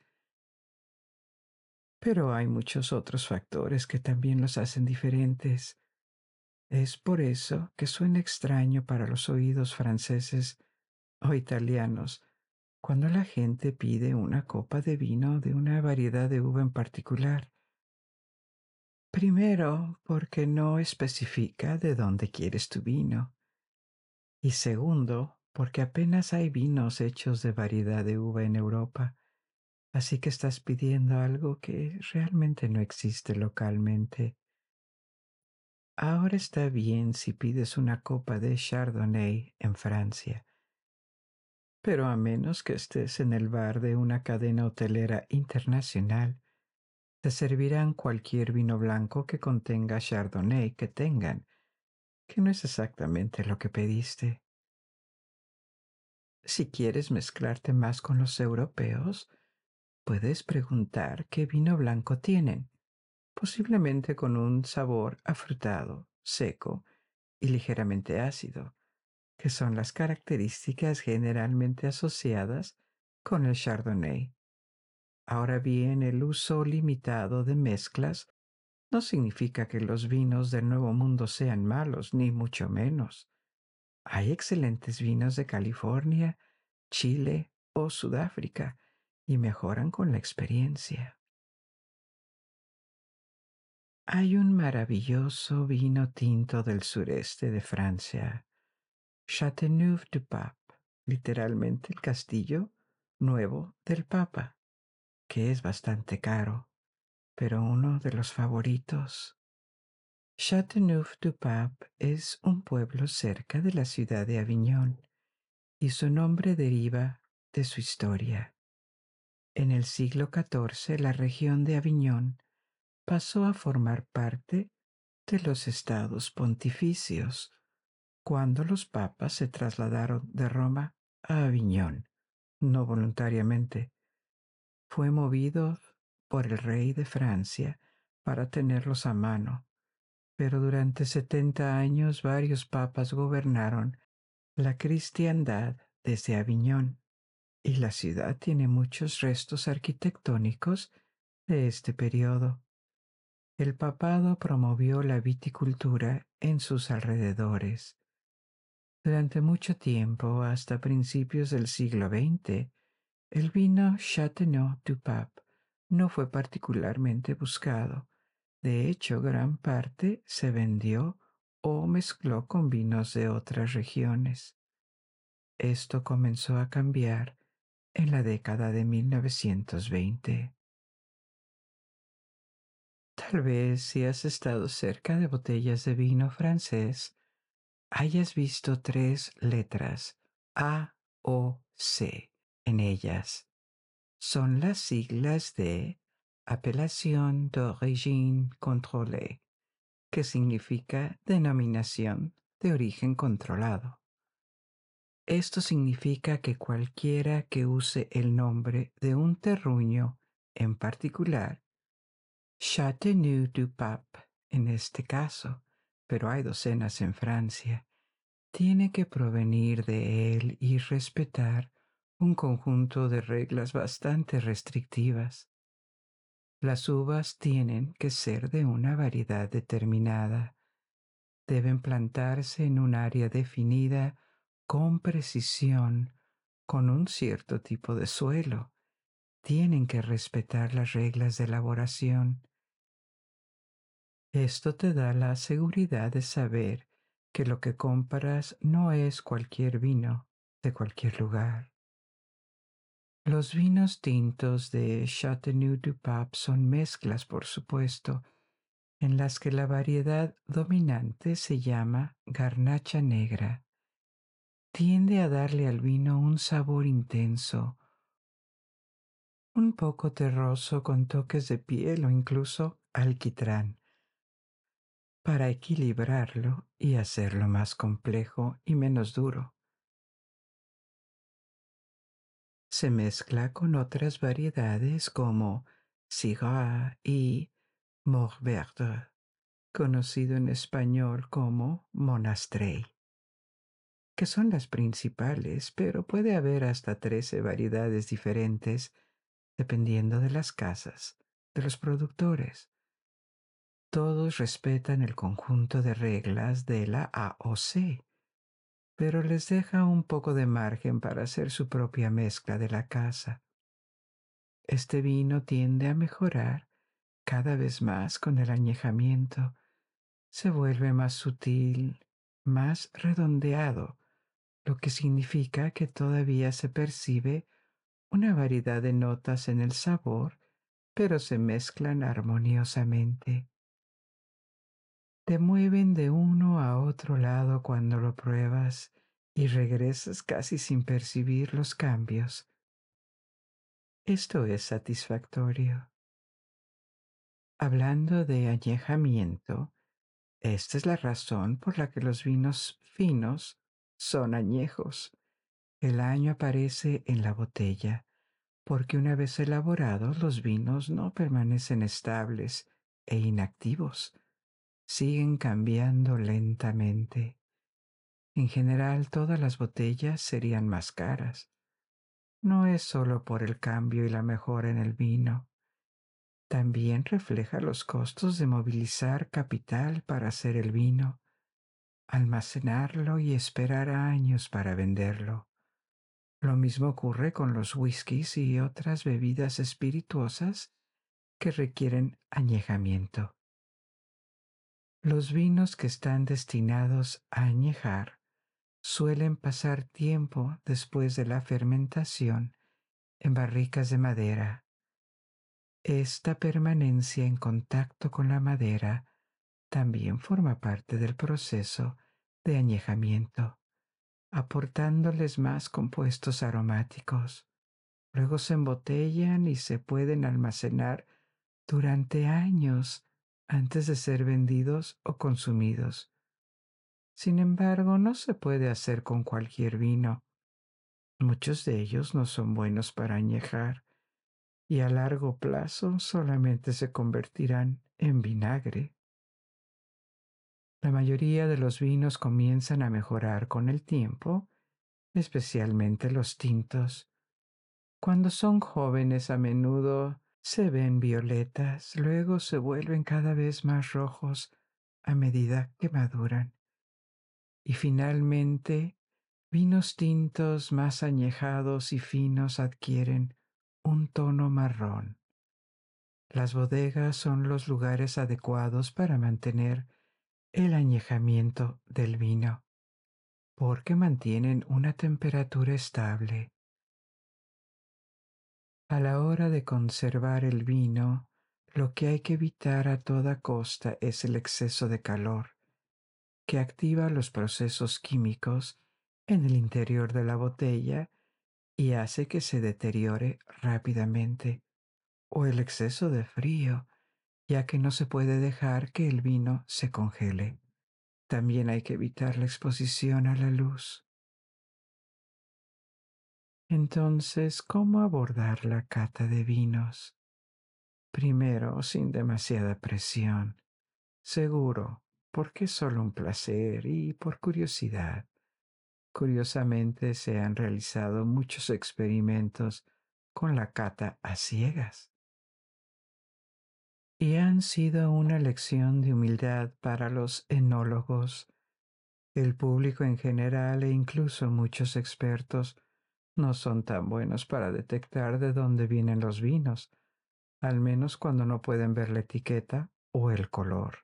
Pero hay muchos otros factores que también los hacen diferentes. Es por eso que suena extraño para los oídos franceses o italianos cuando la gente pide una copa de vino de una variedad de uva en particular. Primero, porque no especifica de dónde quieres tu vino. Y segundo, porque apenas hay vinos hechos de variedad de uva en Europa, así que estás pidiendo algo que realmente no existe localmente. Ahora está bien si pides una copa de Chardonnay en Francia, pero a menos que estés en el bar de una cadena hotelera internacional, te servirán cualquier vino blanco que contenga Chardonnay que tengan, que no es exactamente lo que pediste. Si quieres mezclarte más con los europeos, puedes preguntar qué vino blanco tienen, posiblemente con un sabor afrutado, seco y ligeramente ácido, que son las características generalmente asociadas con el Chardonnay. Ahora bien, el uso limitado de mezclas no significa que los vinos del Nuevo Mundo sean malos, ni mucho menos. Hay excelentes vinos de California, Chile o Sudáfrica y mejoran con la experiencia. Hay un maravilloso vino tinto del sureste de Francia, Châteauneuf-du-Pape, literalmente el castillo nuevo del Papa que es bastante caro, pero uno de los favoritos. Châteauneuf-du-Pape es un pueblo cerca de la ciudad de Aviñón y su nombre deriva de su historia. En el siglo XIV la región de Aviñón pasó a formar parte de los estados pontificios cuando los papas se trasladaron de Roma a Aviñón, no voluntariamente, fue movido por el rey de Francia para tenerlos a mano, pero durante setenta años varios papas gobernaron la cristiandad desde Aviñón, y la ciudad tiene muchos restos arquitectónicos de este periodo. El papado promovió la viticultura en sus alrededores. Durante mucho tiempo, hasta principios del siglo XX, el vino Châteauneuf-du-Pape no fue particularmente buscado. De hecho, gran parte se vendió o mezcló con vinos de otras regiones. Esto comenzó a cambiar en la década de 1920. Tal vez si has estado cerca de botellas de vino francés, hayas visto tres letras A o C en ellas. Son las siglas de Apelación d'origine contrôlée, que significa denominación de origen controlado. Esto significa que cualquiera que use el nombre de un terruño en particular Châteauneuf du Pape, en este caso, pero hay docenas en Francia, tiene que provenir de él y respetar un conjunto de reglas bastante restrictivas. Las uvas tienen que ser de una variedad determinada. Deben plantarse en un área definida con precisión, con un cierto tipo de suelo. Tienen que respetar las reglas de elaboración. Esto te da la seguridad de saber que lo que compras no es cualquier vino de cualquier lugar. Los vinos tintos de Châteauneuf-du-Pape son mezclas, por supuesto, en las que la variedad dominante se llama garnacha negra. Tiende a darle al vino un sabor intenso, un poco terroso con toques de piel o incluso alquitrán, para equilibrarlo y hacerlo más complejo y menos duro. Se mezcla con otras variedades como Syrah y Morverdre, conocido en español como Monastrey, que son las principales, pero puede haber hasta 13 variedades diferentes dependiendo de las casas, de los productores. Todos respetan el conjunto de reglas de la AOC, pero les deja un poco de margen para hacer su propia mezcla de la casa. Este vino tiende a mejorar cada vez más con el añejamiento. Se vuelve más sutil, más redondeado, lo que significa que todavía se percibe una variedad de notas en el sabor, pero se mezclan armoniosamente. Te mueven de uno a otro lado cuando lo pruebas y regresas casi sin percibir los cambios. Esto es satisfactorio. Hablando de añejamiento, esta es la razón por la que los vinos finos son añejos. El año aparece en la botella, porque una vez elaborados los vinos no permanecen estables e inactivos, siguen cambiando lentamente. En general todas las botellas serían más caras. No es solo por el cambio y la mejora en el vino. También refleja los costos de movilizar capital para hacer el vino, almacenarlo y esperar años para venderlo. Lo mismo ocurre con los whiskies y otras bebidas espirituosas que requieren añejamiento. Los vinos que están destinados a añejar suelen pasar tiempo después de la fermentación en barricas de madera. Esta permanencia en contacto con la madera también forma parte del proceso de añejamiento, aportándoles más compuestos aromáticos. Luego se embotellan y se pueden almacenar durante años antes de ser vendidos o consumidos. Sin embargo, no se puede hacer con cualquier vino. Muchos de ellos no son buenos para añejar y a largo plazo solamente se convertirán en vinagre. La mayoría de los vinos comienzan a mejorar con el tiempo, especialmente los tintos. Cuando son jóvenes a menudo se ven violetas, luego se vuelven cada vez más rojos a medida que maduran. Y finalmente, vinos tintos más añejados y finos adquieren un tono marrón. Las bodegas son los lugares adecuados para mantener el añejamiento del vino, porque mantienen una temperatura estable a la hora de conservar el vino, lo que hay que evitar a toda costa es el exceso de calor, que activa los procesos químicos en el interior de la botella y hace que se deteriore rápidamente, o el exceso de frío, ya que no se puede dejar que el vino se congele. También hay que evitar la exposición a la luz. Entonces, ¿cómo abordar la cata de vinos? Primero, sin demasiada presión. Seguro, porque es solo un placer y por curiosidad. Curiosamente se han realizado muchos experimentos con la cata a ciegas. Y han sido una lección de humildad para los enólogos, el público en general e incluso muchos expertos no son tan buenos para detectar de dónde vienen los vinos, al menos cuando no pueden ver la etiqueta o el color.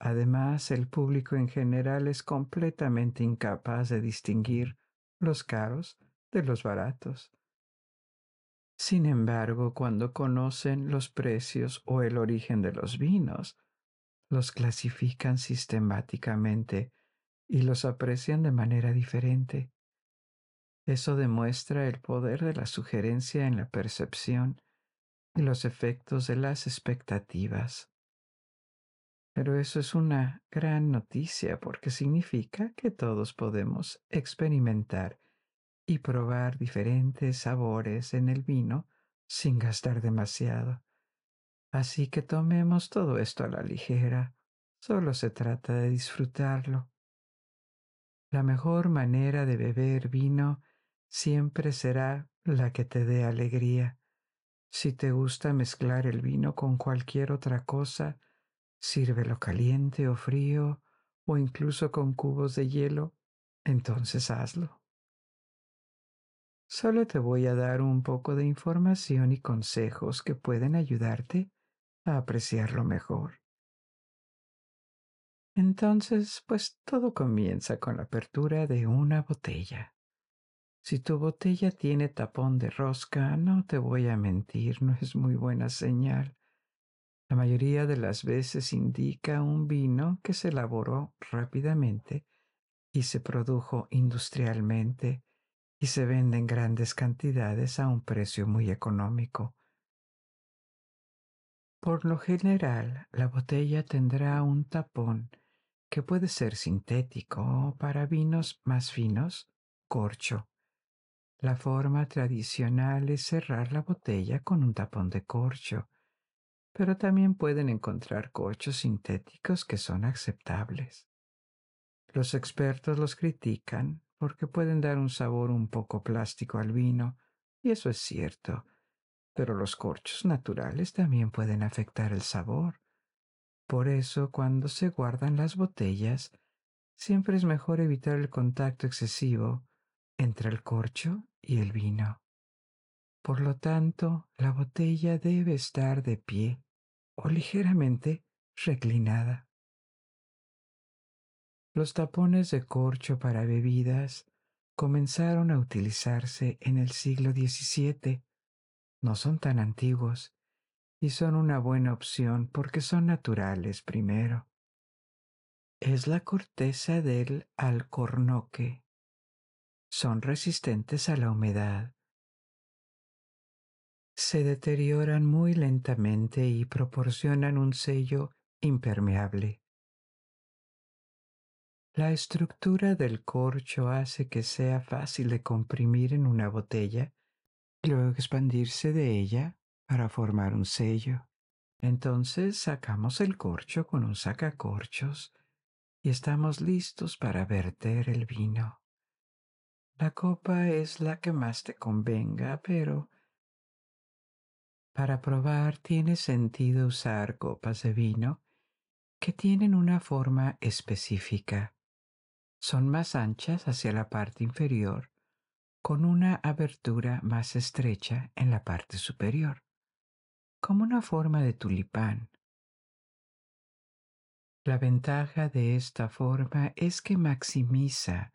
Además, el público en general es completamente incapaz de distinguir los caros de los baratos. Sin embargo, cuando conocen los precios o el origen de los vinos, los clasifican sistemáticamente y los aprecian de manera diferente. Eso demuestra el poder de la sugerencia en la percepción y los efectos de las expectativas. Pero eso es una gran noticia porque significa que todos podemos experimentar y probar diferentes sabores en el vino sin gastar demasiado. Así que tomemos todo esto a la ligera. Solo se trata de disfrutarlo. La mejor manera de beber vino siempre será la que te dé alegría. Si te gusta mezclar el vino con cualquier otra cosa, sírvelo caliente o frío o incluso con cubos de hielo, entonces hazlo. Solo te voy a dar un poco de información y consejos que pueden ayudarte a apreciarlo mejor. Entonces, pues todo comienza con la apertura de una botella. Si tu botella tiene tapón de rosca, no te voy a mentir, no es muy buena señal. La mayoría de las veces indica un vino que se elaboró rápidamente y se produjo industrialmente y se vende en grandes cantidades a un precio muy económico. Por lo general, la botella tendrá un tapón que puede ser sintético o para vinos más finos, corcho la forma tradicional es cerrar la botella con un tapón de corcho, pero también pueden encontrar corchos sintéticos que son aceptables. Los expertos los critican porque pueden dar un sabor un poco plástico al vino, y eso es cierto, pero los corchos naturales también pueden afectar el sabor. Por eso, cuando se guardan las botellas, siempre es mejor evitar el contacto excesivo entre el corcho y el vino. Por lo tanto, la botella debe estar de pie o ligeramente reclinada. Los tapones de corcho para bebidas comenzaron a utilizarse en el siglo XVII. No son tan antiguos y son una buena opción porque son naturales primero. Es la corteza del alcornoque son resistentes a la humedad. Se deterioran muy lentamente y proporcionan un sello impermeable. La estructura del corcho hace que sea fácil de comprimir en una botella y luego expandirse de ella para formar un sello. Entonces sacamos el corcho con un sacacorchos y estamos listos para verter el vino. La copa es la que más te convenga, pero para probar tiene sentido usar copas de vino que tienen una forma específica. Son más anchas hacia la parte inferior, con una abertura más estrecha en la parte superior, como una forma de tulipán. La ventaja de esta forma es que maximiza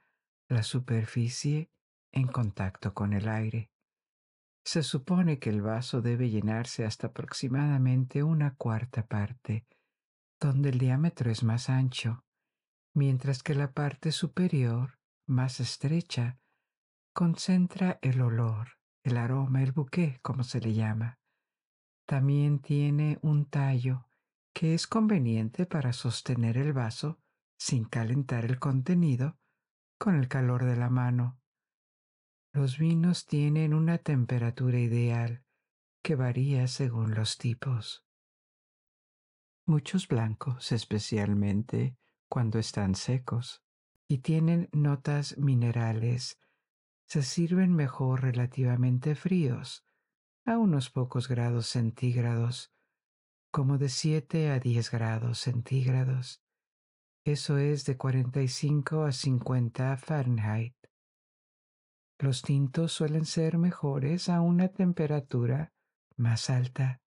la superficie en contacto con el aire. Se supone que el vaso debe llenarse hasta aproximadamente una cuarta parte, donde el diámetro es más ancho, mientras que la parte superior, más estrecha, concentra el olor, el aroma, el buque, como se le llama. También tiene un tallo que es conveniente para sostener el vaso sin calentar el contenido con el calor de la mano. Los vinos tienen una temperatura ideal que varía según los tipos. Muchos blancos, especialmente cuando están secos y tienen notas minerales, se sirven mejor relativamente fríos, a unos pocos grados centígrados, como de 7 a 10 grados centígrados. Eso es de 45 a 50 Fahrenheit. Los tintos suelen ser mejores a una temperatura más alta.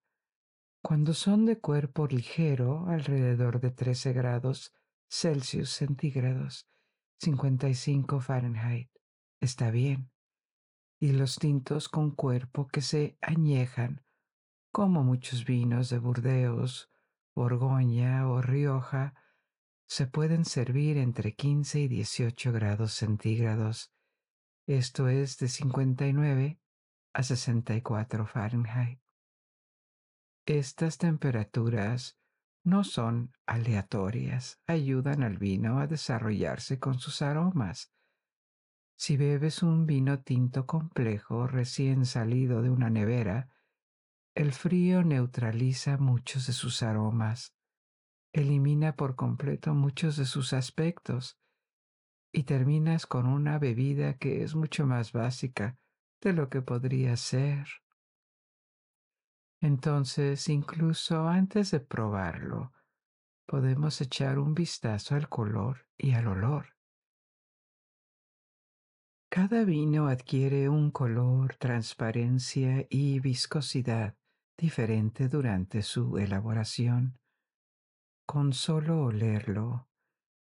Cuando son de cuerpo ligero, alrededor de 13 grados Celsius centígrados, 55 Fahrenheit, está bien. Y los tintos con cuerpo que se añejan, como muchos vinos de Burdeos, Borgoña o Rioja, se pueden servir entre 15 y 18 grados centígrados, esto es de 59 a 64 Fahrenheit. Estas temperaturas no son aleatorias, ayudan al vino a desarrollarse con sus aromas. Si bebes un vino tinto complejo recién salido de una nevera, el frío neutraliza muchos de sus aromas, elimina por completo muchos de sus aspectos y terminas con una bebida que es mucho más básica de lo que podría ser. Entonces, incluso antes de probarlo, podemos echar un vistazo al color y al olor. Cada vino adquiere un color, transparencia y viscosidad diferente durante su elaboración. Con solo olerlo,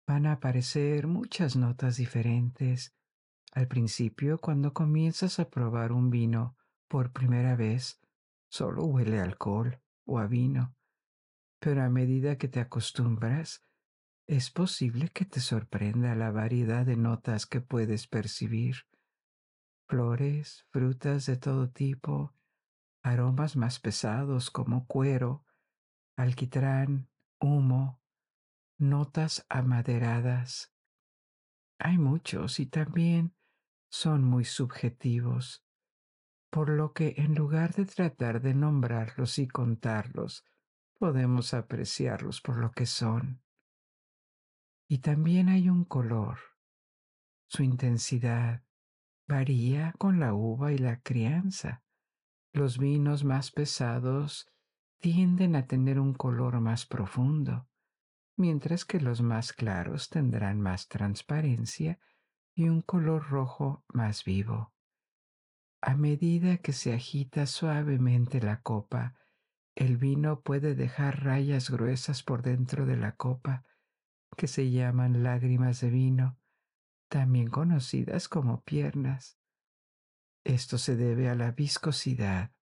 van a aparecer muchas notas diferentes. Al principio, cuando comienzas a probar un vino por primera vez, solo huele a alcohol o a vino, pero a medida que te acostumbras, es posible que te sorprenda la variedad de notas que puedes percibir. Flores, frutas de todo tipo, aromas más pesados como cuero, alquitrán, humo, notas amaderadas. Hay muchos y también son muy subjetivos, por lo que en lugar de tratar de nombrarlos y contarlos, podemos apreciarlos por lo que son. Y también hay un color. Su intensidad varía con la uva y la crianza. Los vinos más pesados tienden a tener un color más profundo mientras que los más claros tendrán más transparencia y un color rojo más vivo. A medida que se agita suavemente la copa, el vino puede dejar rayas gruesas por dentro de la copa, que se llaman lágrimas de vino, también conocidas como piernas. Esto se debe a la viscosidad.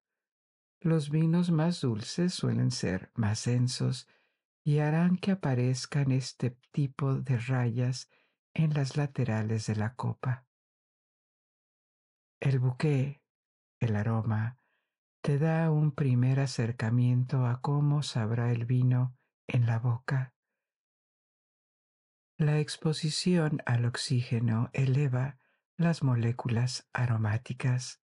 Los vinos más dulces suelen ser más densos y harán que aparezcan este tipo de rayas en las laterales de la copa. El buque, el aroma, te da un primer acercamiento a cómo sabrá el vino en la boca. La exposición al oxígeno eleva las moléculas aromáticas.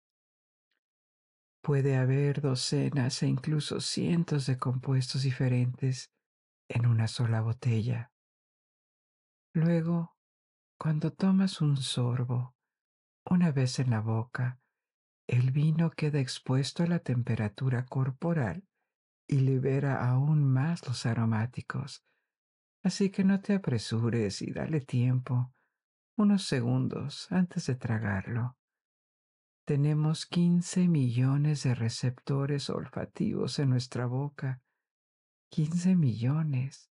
Puede haber docenas e incluso cientos de compuestos diferentes en una sola botella. Luego, cuando tomas un sorbo, una vez en la boca, el vino queda expuesto a la temperatura corporal y libera aún más los aromáticos. Así que no te apresures y dale tiempo, unos segundos antes de tragarlo. Tenemos 15 millones de receptores olfativos en nuestra boca 15 millones.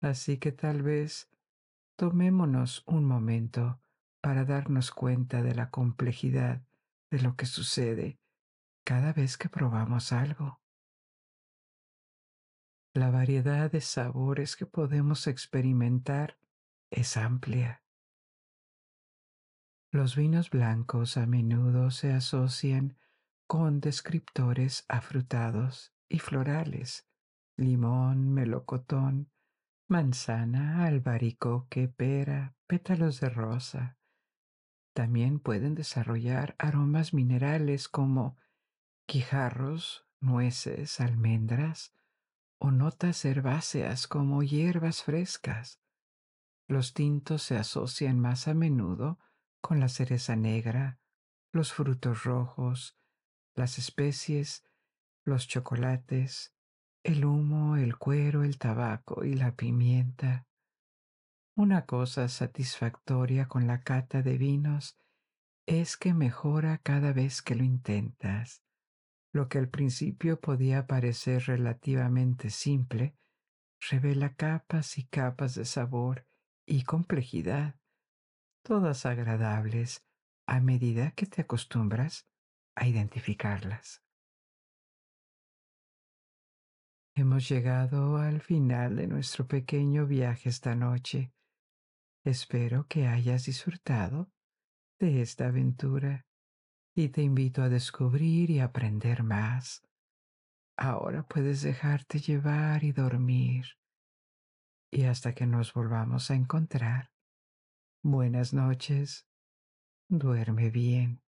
Así que tal vez tomémonos un momento para darnos cuenta de la complejidad de lo que sucede cada vez que probamos algo. La variedad de sabores que podemos experimentar es amplia. Los vinos blancos a menudo se asocian con descriptores afrutados y florales limón, melocotón, manzana, albaricoque, pera, pétalos de rosa. También pueden desarrollar aromas minerales como guijarros, nueces, almendras o notas herbáceas como hierbas frescas. Los tintos se asocian más a menudo con la cereza negra, los frutos rojos, las especies, los chocolates, el humo, el cuero, el tabaco y la pimienta. Una cosa satisfactoria con la cata de vinos es que mejora cada vez que lo intentas. Lo que al principio podía parecer relativamente simple, revela capas y capas de sabor y complejidad, todas agradables a medida que te acostumbras a identificarlas. Hemos llegado al final de nuestro pequeño viaje esta noche. Espero que hayas disfrutado de esta aventura y te invito a descubrir y aprender más. Ahora puedes dejarte llevar y dormir. Y hasta que nos volvamos a encontrar, buenas noches, duerme bien.